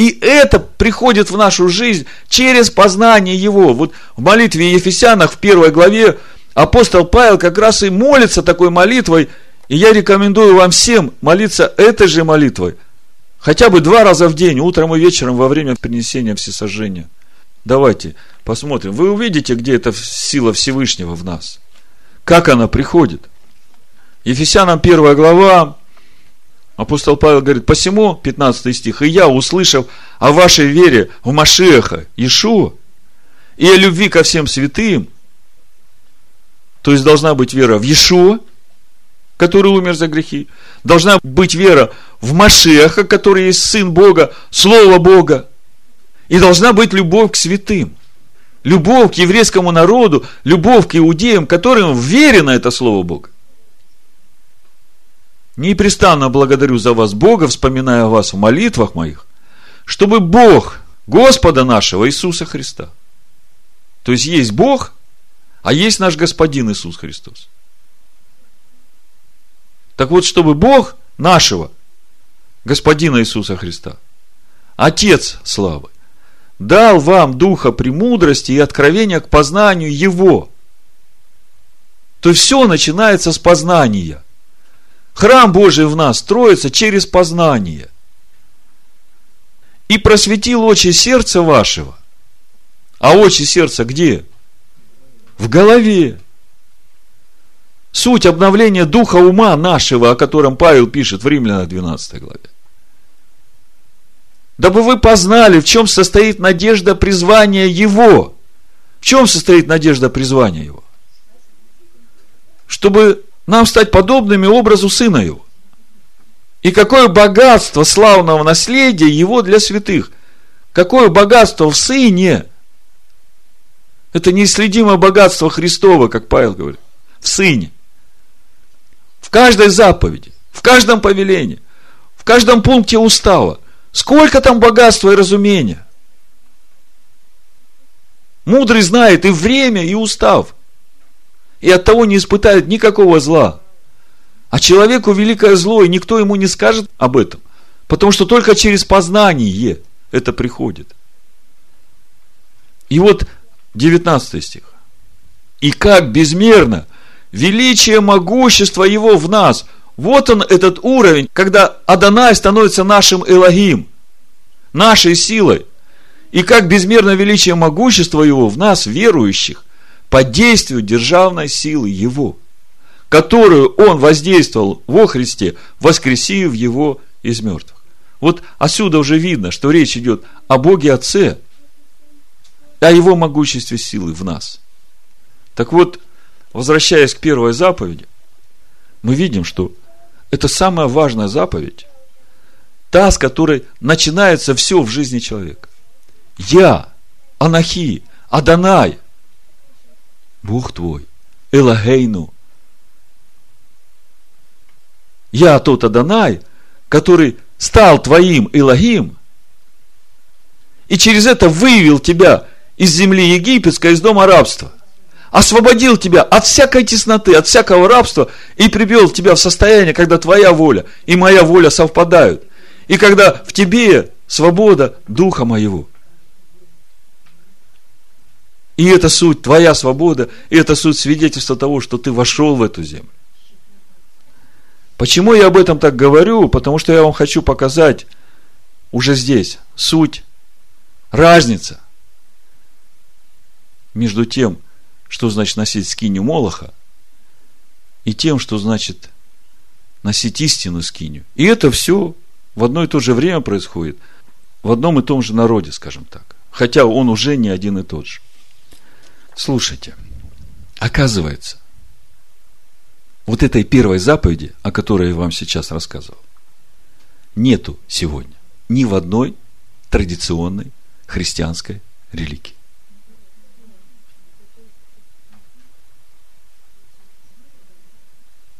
И это приходит в нашу жизнь через познание Его. Вот в молитве Ефесянах в первой главе апостол Павел как раз и молится такой молитвой. И я рекомендую вам всем молиться этой же молитвой. Хотя бы два раза в день, утром и вечером во время принесения всесожжения. Давайте посмотрим. Вы увидите, где эта сила Всевышнего в нас. Как она приходит. Ефесянам первая глава, Апостол Павел говорит, посему, 15 стих, и я, услышав о вашей вере в Машеха, Ишуа, и о любви ко всем святым, то есть должна быть вера в Иешуа, который умер за грехи, должна быть вера в Машеха, который есть Сын Бога, Слово Бога, и должна быть любовь к святым. Любовь к еврейскому народу, любовь к иудеям, которым верено это Слово Бога. Непрестанно благодарю за вас Бога, вспоминая вас в молитвах моих, чтобы Бог Господа нашего Иисуса Христа. То есть есть Бог, а есть наш Господин Иисус Христос. Так вот, чтобы Бог нашего Господина Иисуса Христа, Отец славы, дал вам духа премудрости и откровения к познанию Его. То есть все начинается с познания – Храм Божий в нас строится через познание. И просветил очи сердца вашего. А очи сердца где? В голове. Суть обновления духа ума нашего, о котором Павел пишет в Римлянах 12 главе. Дабы вы познали, в чем состоит надежда призвания Его. В чем состоит надежда призвания Его? Чтобы нам стать подобными образу Сына Его. И какое богатство славного наследия Его для святых. Какое богатство в Сыне. Это неисследимое богатство Христова, как Павел говорит. В Сыне. В каждой заповеди, в каждом повелении, в каждом пункте устава. Сколько там богатства и разумения. Мудрый знает и время, и устав – и от того не испытает никакого зла. А человеку великое зло, и никто ему не скажет об этом. Потому что только через познание это приходит. И вот 19 стих. И как безмерно величие, могущество его в нас. Вот он этот уровень, когда Адонай становится нашим Элогим, нашей силой. И как безмерно величие могущества его в нас, верующих, под действию державной силы Его, которую Он воздействовал во Христе, воскресив Его из мертвых. Вот отсюда уже видно, что речь идет о Боге Отце, о Его могуществе силы в нас. Так вот, возвращаясь к первой заповеди, мы видим, что это самая важная заповедь, та, с которой начинается все в жизни человека. Я, Анахи, Адонай, Бог твой, Элагейну. Я тот Адонай, который стал твоим Элогим, и через это вывел тебя из земли египетской, из дома рабства, освободил тебя от всякой тесноты, от всякого рабства и привел тебя в состояние, когда твоя воля и моя воля совпадают, и когда в тебе свобода духа моего – и это суть, твоя свобода, и это суть свидетельства того, что ты вошел в эту землю. Почему я об этом так говорю? Потому что я вам хочу показать уже здесь суть, разница между тем, что значит носить скиню Молоха, и тем, что значит носить истину скиню. И это все в одно и то же время происходит, в одном и том же народе, скажем так. Хотя он уже не один и тот же. Слушайте, оказывается, вот этой первой заповеди, о которой я вам сейчас рассказывал, нету сегодня ни в одной традиционной христианской религии.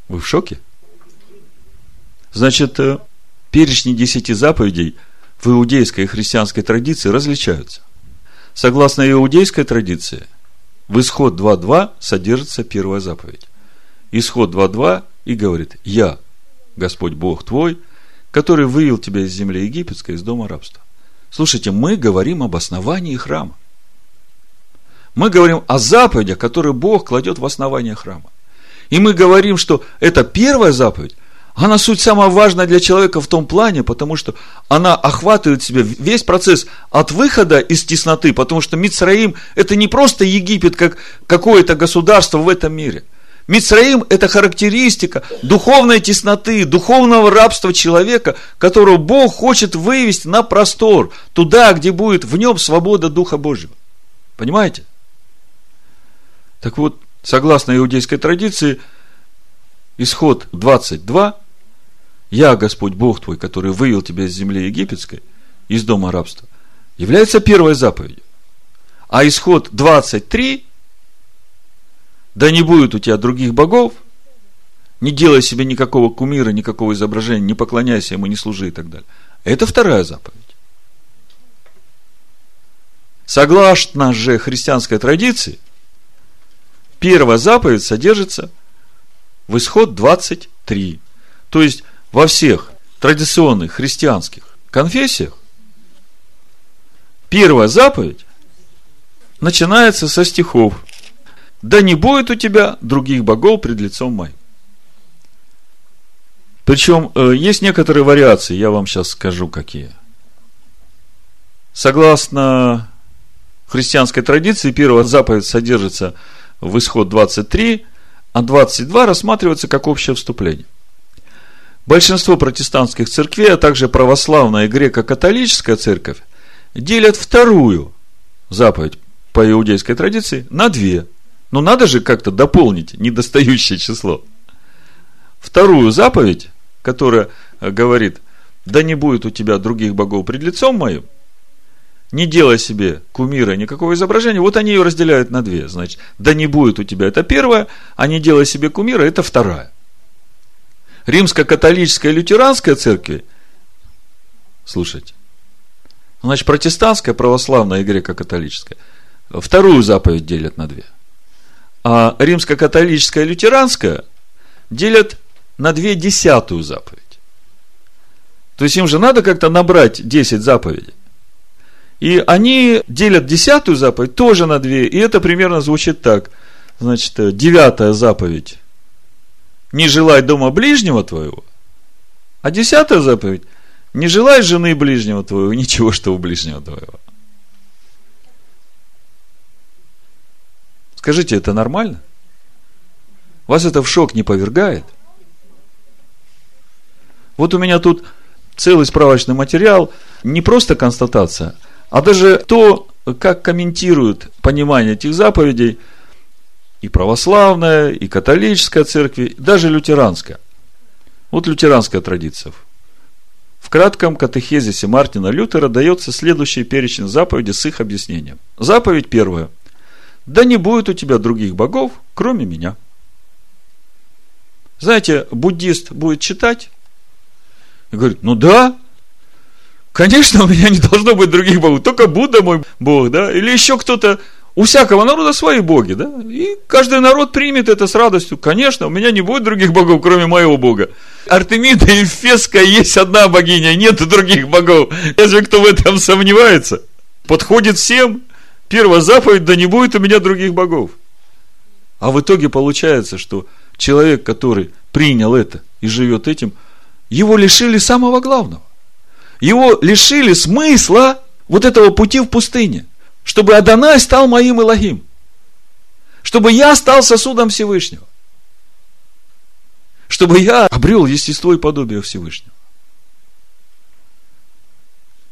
Вы в шоке? Значит, э, перечни десяти заповедей в иудейской и христианской традиции различаются. Согласно иудейской традиции – в исход 2.2 содержится первая заповедь. Исход 2.2 и говорит, я, Господь Бог твой, который вывел тебя из земли египетской, из дома рабства. Слушайте, мы говорим об основании храма. Мы говорим о заповедях, которые Бог кладет в основание храма. И мы говорим, что это первая заповедь, она суть самая важная для человека в том плане, потому что она охватывает в себе весь процесс от выхода из тесноты, потому что Мицраим – это не просто Египет, как какое-то государство в этом мире. Мицраим – это характеристика духовной тесноты, духовного рабства человека, которого Бог хочет вывести на простор, туда, где будет в нем свобода Духа Божьего. Понимаете? Так вот, согласно иудейской традиции, исход 22, «Я, Господь Бог твой, который вывел тебя из земли египетской, из дома рабства», является первой заповедью. А исход 23, «Да не будет у тебя других богов», не делай себе никакого кумира, никакого изображения, не поклоняйся ему, не служи и так далее. Это вторая заповедь. Согласно же христианской традиции – первая заповедь содержится в исход 23. То есть во всех традиционных христианских конфессиях первая заповедь начинается со стихов «Да не будет у тебя других богов пред лицом моим». Причем э, есть некоторые вариации, я вам сейчас скажу какие. Согласно христианской традиции, первая заповедь содержится в исход 23, а 22 рассматривается как общее вступление. Большинство протестантских церквей, а также православная и греко-католическая церковь делят вторую заповедь по иудейской традиции на две. Но надо же как-то дополнить недостающее число. Вторую заповедь, которая говорит, да не будет у тебя других богов пред лицом моим, не делай себе кумира, никакого изображения, вот они ее разделяют на две. Значит, да не будет у тебя, это первое, а не делай себе кумира, это вторая. Римско-католическая и лютеранская церкви, слушайте, значит, протестантская, православная и греко-католическая, вторую заповедь делят на две. А римско-католическая и лютеранская делят на две десятую заповедь. То есть им же надо как-то набрать 10 заповедей. И они делят десятую заповедь тоже на две. И это примерно звучит так. Значит, э, девятая заповедь. Не желай дома ближнего твоего. А десятая заповедь. Не желай жены ближнего твоего, ничего, что у ближнего твоего. Скажите, это нормально? Вас это в шок не повергает? Вот у меня тут целый справочный материал, не просто констатация – а даже то, как комментируют понимание этих заповедей и православная, и католическая церкви, даже лютеранская. Вот лютеранская традиция. В кратком катехезисе Мартина Лютера дается следующий перечень заповедей с их объяснением. Заповедь первая. Да не будет у тебя других богов, кроме меня. Знаете, буддист будет читать и говорит, ну да, Конечно, у меня не должно быть других богов, только Будда мой бог, да, или еще кто-то. У всякого народа свои боги, да, и каждый народ примет это с радостью. Конечно, у меня не будет других богов, кроме моего бога. Артемида и Феска есть одна богиня, нет других богов. Если кто в этом сомневается, подходит всем. Первая заповедь, да не будет у меня других богов. А в итоге получается, что человек, который принял это и живет этим, его лишили самого главного его лишили смысла вот этого пути в пустыне, чтобы Адонай стал моим Илогим, чтобы я стал сосудом Всевышнего, чтобы я обрел естество и подобие Всевышнего.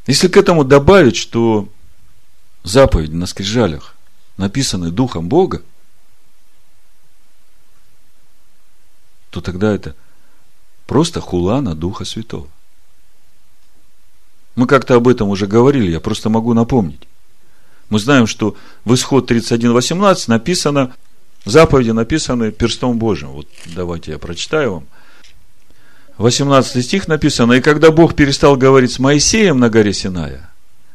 Если к этому добавить, что заповеди на скрижалях написаны Духом Бога, то тогда это просто хула на Духа Святого. Мы как-то об этом уже говорили, я просто могу напомнить. Мы знаем, что в исход 31.18 написано, заповеди написаны перстом Божьим. Вот давайте я прочитаю вам. 18 стих написано, «И когда Бог перестал говорить с Моисеем на горе Синая,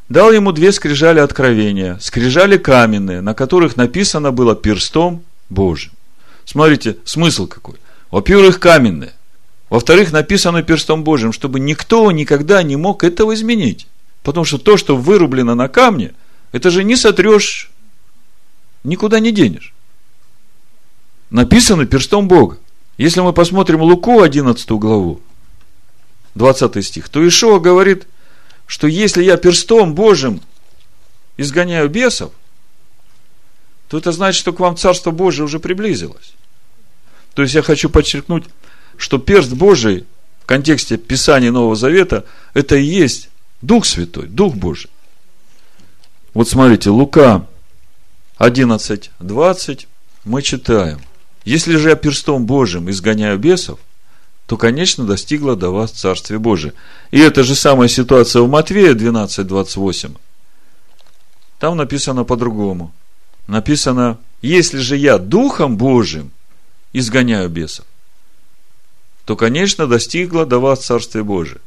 дал ему две скрижали откровения, скрижали каменные, на которых написано было перстом Божьим». Смотрите, смысл какой. Во-первых, каменные. Во-вторых, написано перстом Божьим, чтобы никто никогда не мог этого изменить. Потому что то, что вырублено на камне, это же не сотрешь, никуда не денешь. Написано перстом Бога. Если мы посмотрим Луку 11 главу, 20 стих, то Ишуа говорит, что если я перстом Божьим изгоняю бесов, то это значит, что к вам Царство Божие уже приблизилось. То есть я хочу подчеркнуть, что перст Божий в контексте Писания Нового Завета это и есть Дух Святой, Дух Божий. Вот смотрите, Лука 11, 20 мы читаем. Если же я перстом Божьим изгоняю бесов, то, конечно, достигла до вас Царствие Божие. И это же самая ситуация в Матвея 12, 28. Там написано по-другому. Написано, если же я Духом Божьим изгоняю бесов, то, конечно, достигла до вас Царствие Божие.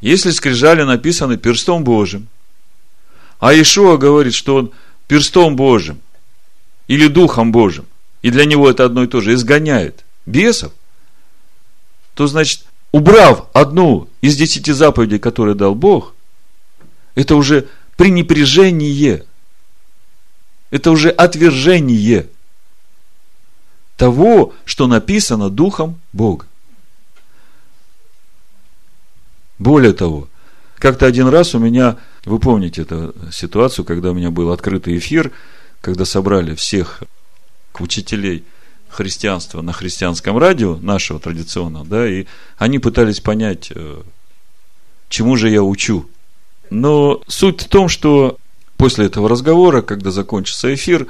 Если скрижали написаны перстом Божьим, а Ишуа говорит, что он перстом Божьим или Духом Божьим, и для него это одно и то же, изгоняет бесов, то значит, убрав одну из десяти заповедей, которые дал Бог, это уже пренепряжение, это уже отвержение того, что написано Духом Бога. Более того, как-то один раз у меня, вы помните эту ситуацию, когда у меня был открытый эфир, когда собрали всех учителей христианства на христианском радио, нашего традиционного, да, и они пытались понять, э, чему же я учу. Но суть в том, что после этого разговора, когда закончился эфир,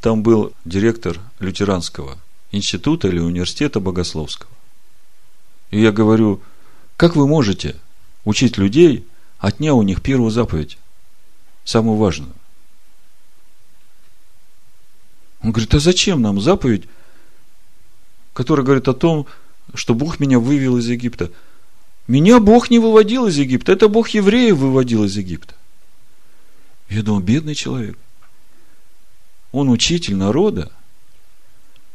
там был директор лютеранского института или университета богословского. И я говорю, как вы можете учить людей, отня у них первую заповедь, самую важную? Он говорит, а зачем нам заповедь, которая говорит о том, что Бог меня вывел из Египта? Меня Бог не выводил из Египта, это Бог евреев выводил из Египта. Я думал, бедный человек. Он учитель народа,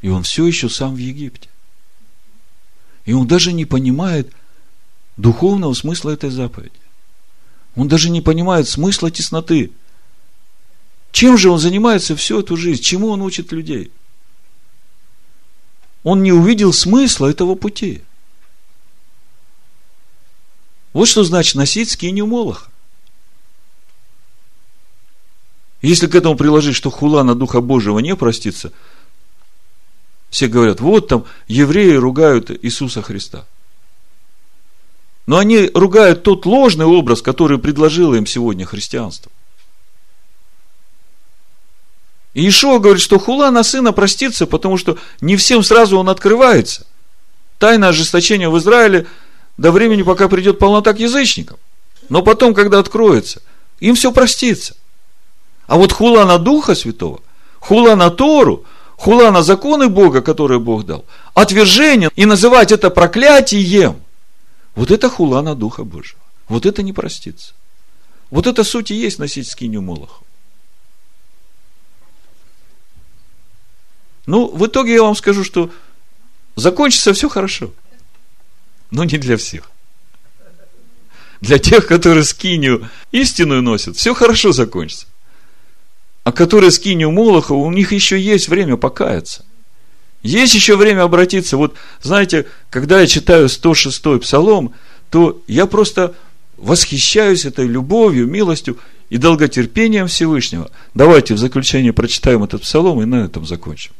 и он все еще сам в Египте. И он даже не понимает духовного смысла этой заповеди. Он даже не понимает смысла тесноты. Чем же он занимается всю эту жизнь? Чему он учит людей? Он не увидел смысла этого пути. Вот что значит носить скинию Молоха. Если к этому приложить, что хула на Духа Божьего не простится – все говорят, вот там евреи ругают Иисуса Христа. Но они ругают тот ложный образ, который предложило им сегодня христианство. И Ишуа говорит, что хула на сына простится, потому что не всем сразу он открывается. Тайна ожесточения в Израиле до времени, пока придет полнота к язычникам. Но потом, когда откроется, им все простится. А вот хула на Духа Святого, хула на Тору, хула на законы Бога, которые Бог дал, отвержение и называть это проклятием, вот это хула на Духа Божьего. Вот это не простится. Вот это суть и есть носить скиню Молоху. Ну, в итоге я вам скажу, что закончится все хорошо. Но не для всех. Для тех, которые скиню истинную носят, все хорошо закончится а которые скинью Молоха, у них еще есть время покаяться. Есть еще время обратиться. Вот, знаете, когда я читаю 106-й псалом, то я просто восхищаюсь этой любовью, милостью и долготерпением Всевышнего. Давайте в заключение прочитаем этот псалом и на этом закончим.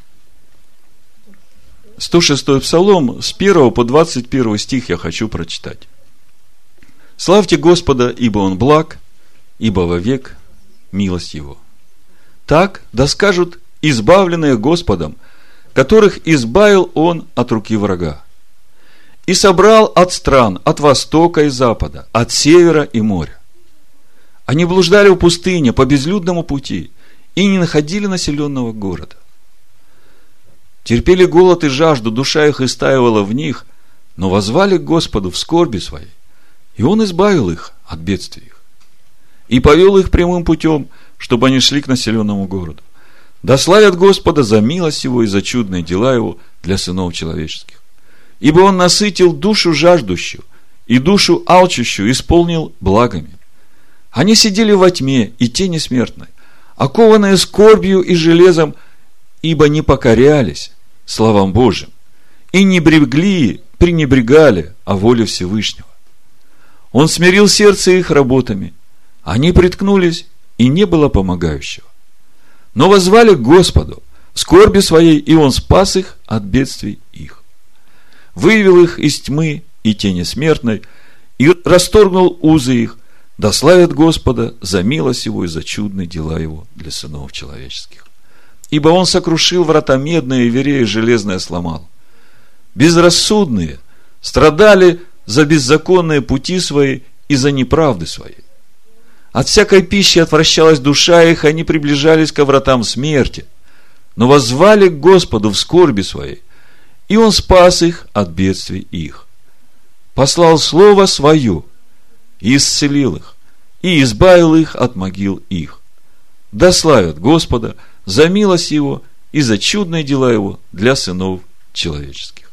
106-й псалом, с 1 по 21 стих я хочу прочитать. Славьте Господа, ибо Он благ, ибо вовек милость Его. Так да скажут избавленные Господом, которых избавил Он от руки врага. И собрал от стран, от востока и запада, от севера и моря. Они блуждали в пустыне по безлюдному пути и не находили населенного города. Терпели голод и жажду, душа их истаивала в них, но возвали к Господу в скорби своей, и Он избавил их от бедствий их. И повел их прямым путем – чтобы они шли к населенному городу. Да славят Господа за милость Его и за чудные дела Его для сынов человеческих. Ибо Он насытил душу жаждущую и душу алчущую исполнил благами. Они сидели во тьме и тени смертной, окованные скорбью и железом, ибо не покорялись словам Божьим, и не брегли, пренебрегали о воле Всевышнего. Он смирил сердце их работами, они приткнулись, и не было помогающего. Но возвали к Господу скорби своей, и Он спас их от бедствий их. Вывел их из тьмы и тени смертной, и расторгнул узы их, да славят Господа за милость Его и за чудные дела Его для сынов человеческих. Ибо Он сокрушил врата медные, верея железное сломал. Безрассудные страдали за беззаконные пути свои и за неправды свои. От всякой пищи отвращалась душа их, они приближались к вратам смерти, но воззвали к Господу в скорби своей, и Он спас их от бедствий их. Послал Слово Свое, и исцелил их, и избавил их от могил их. Да славят Господа за милость Его и за чудные дела Его для сынов человеческих.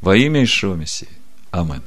Во имя Ишуа Мессии. Аминь.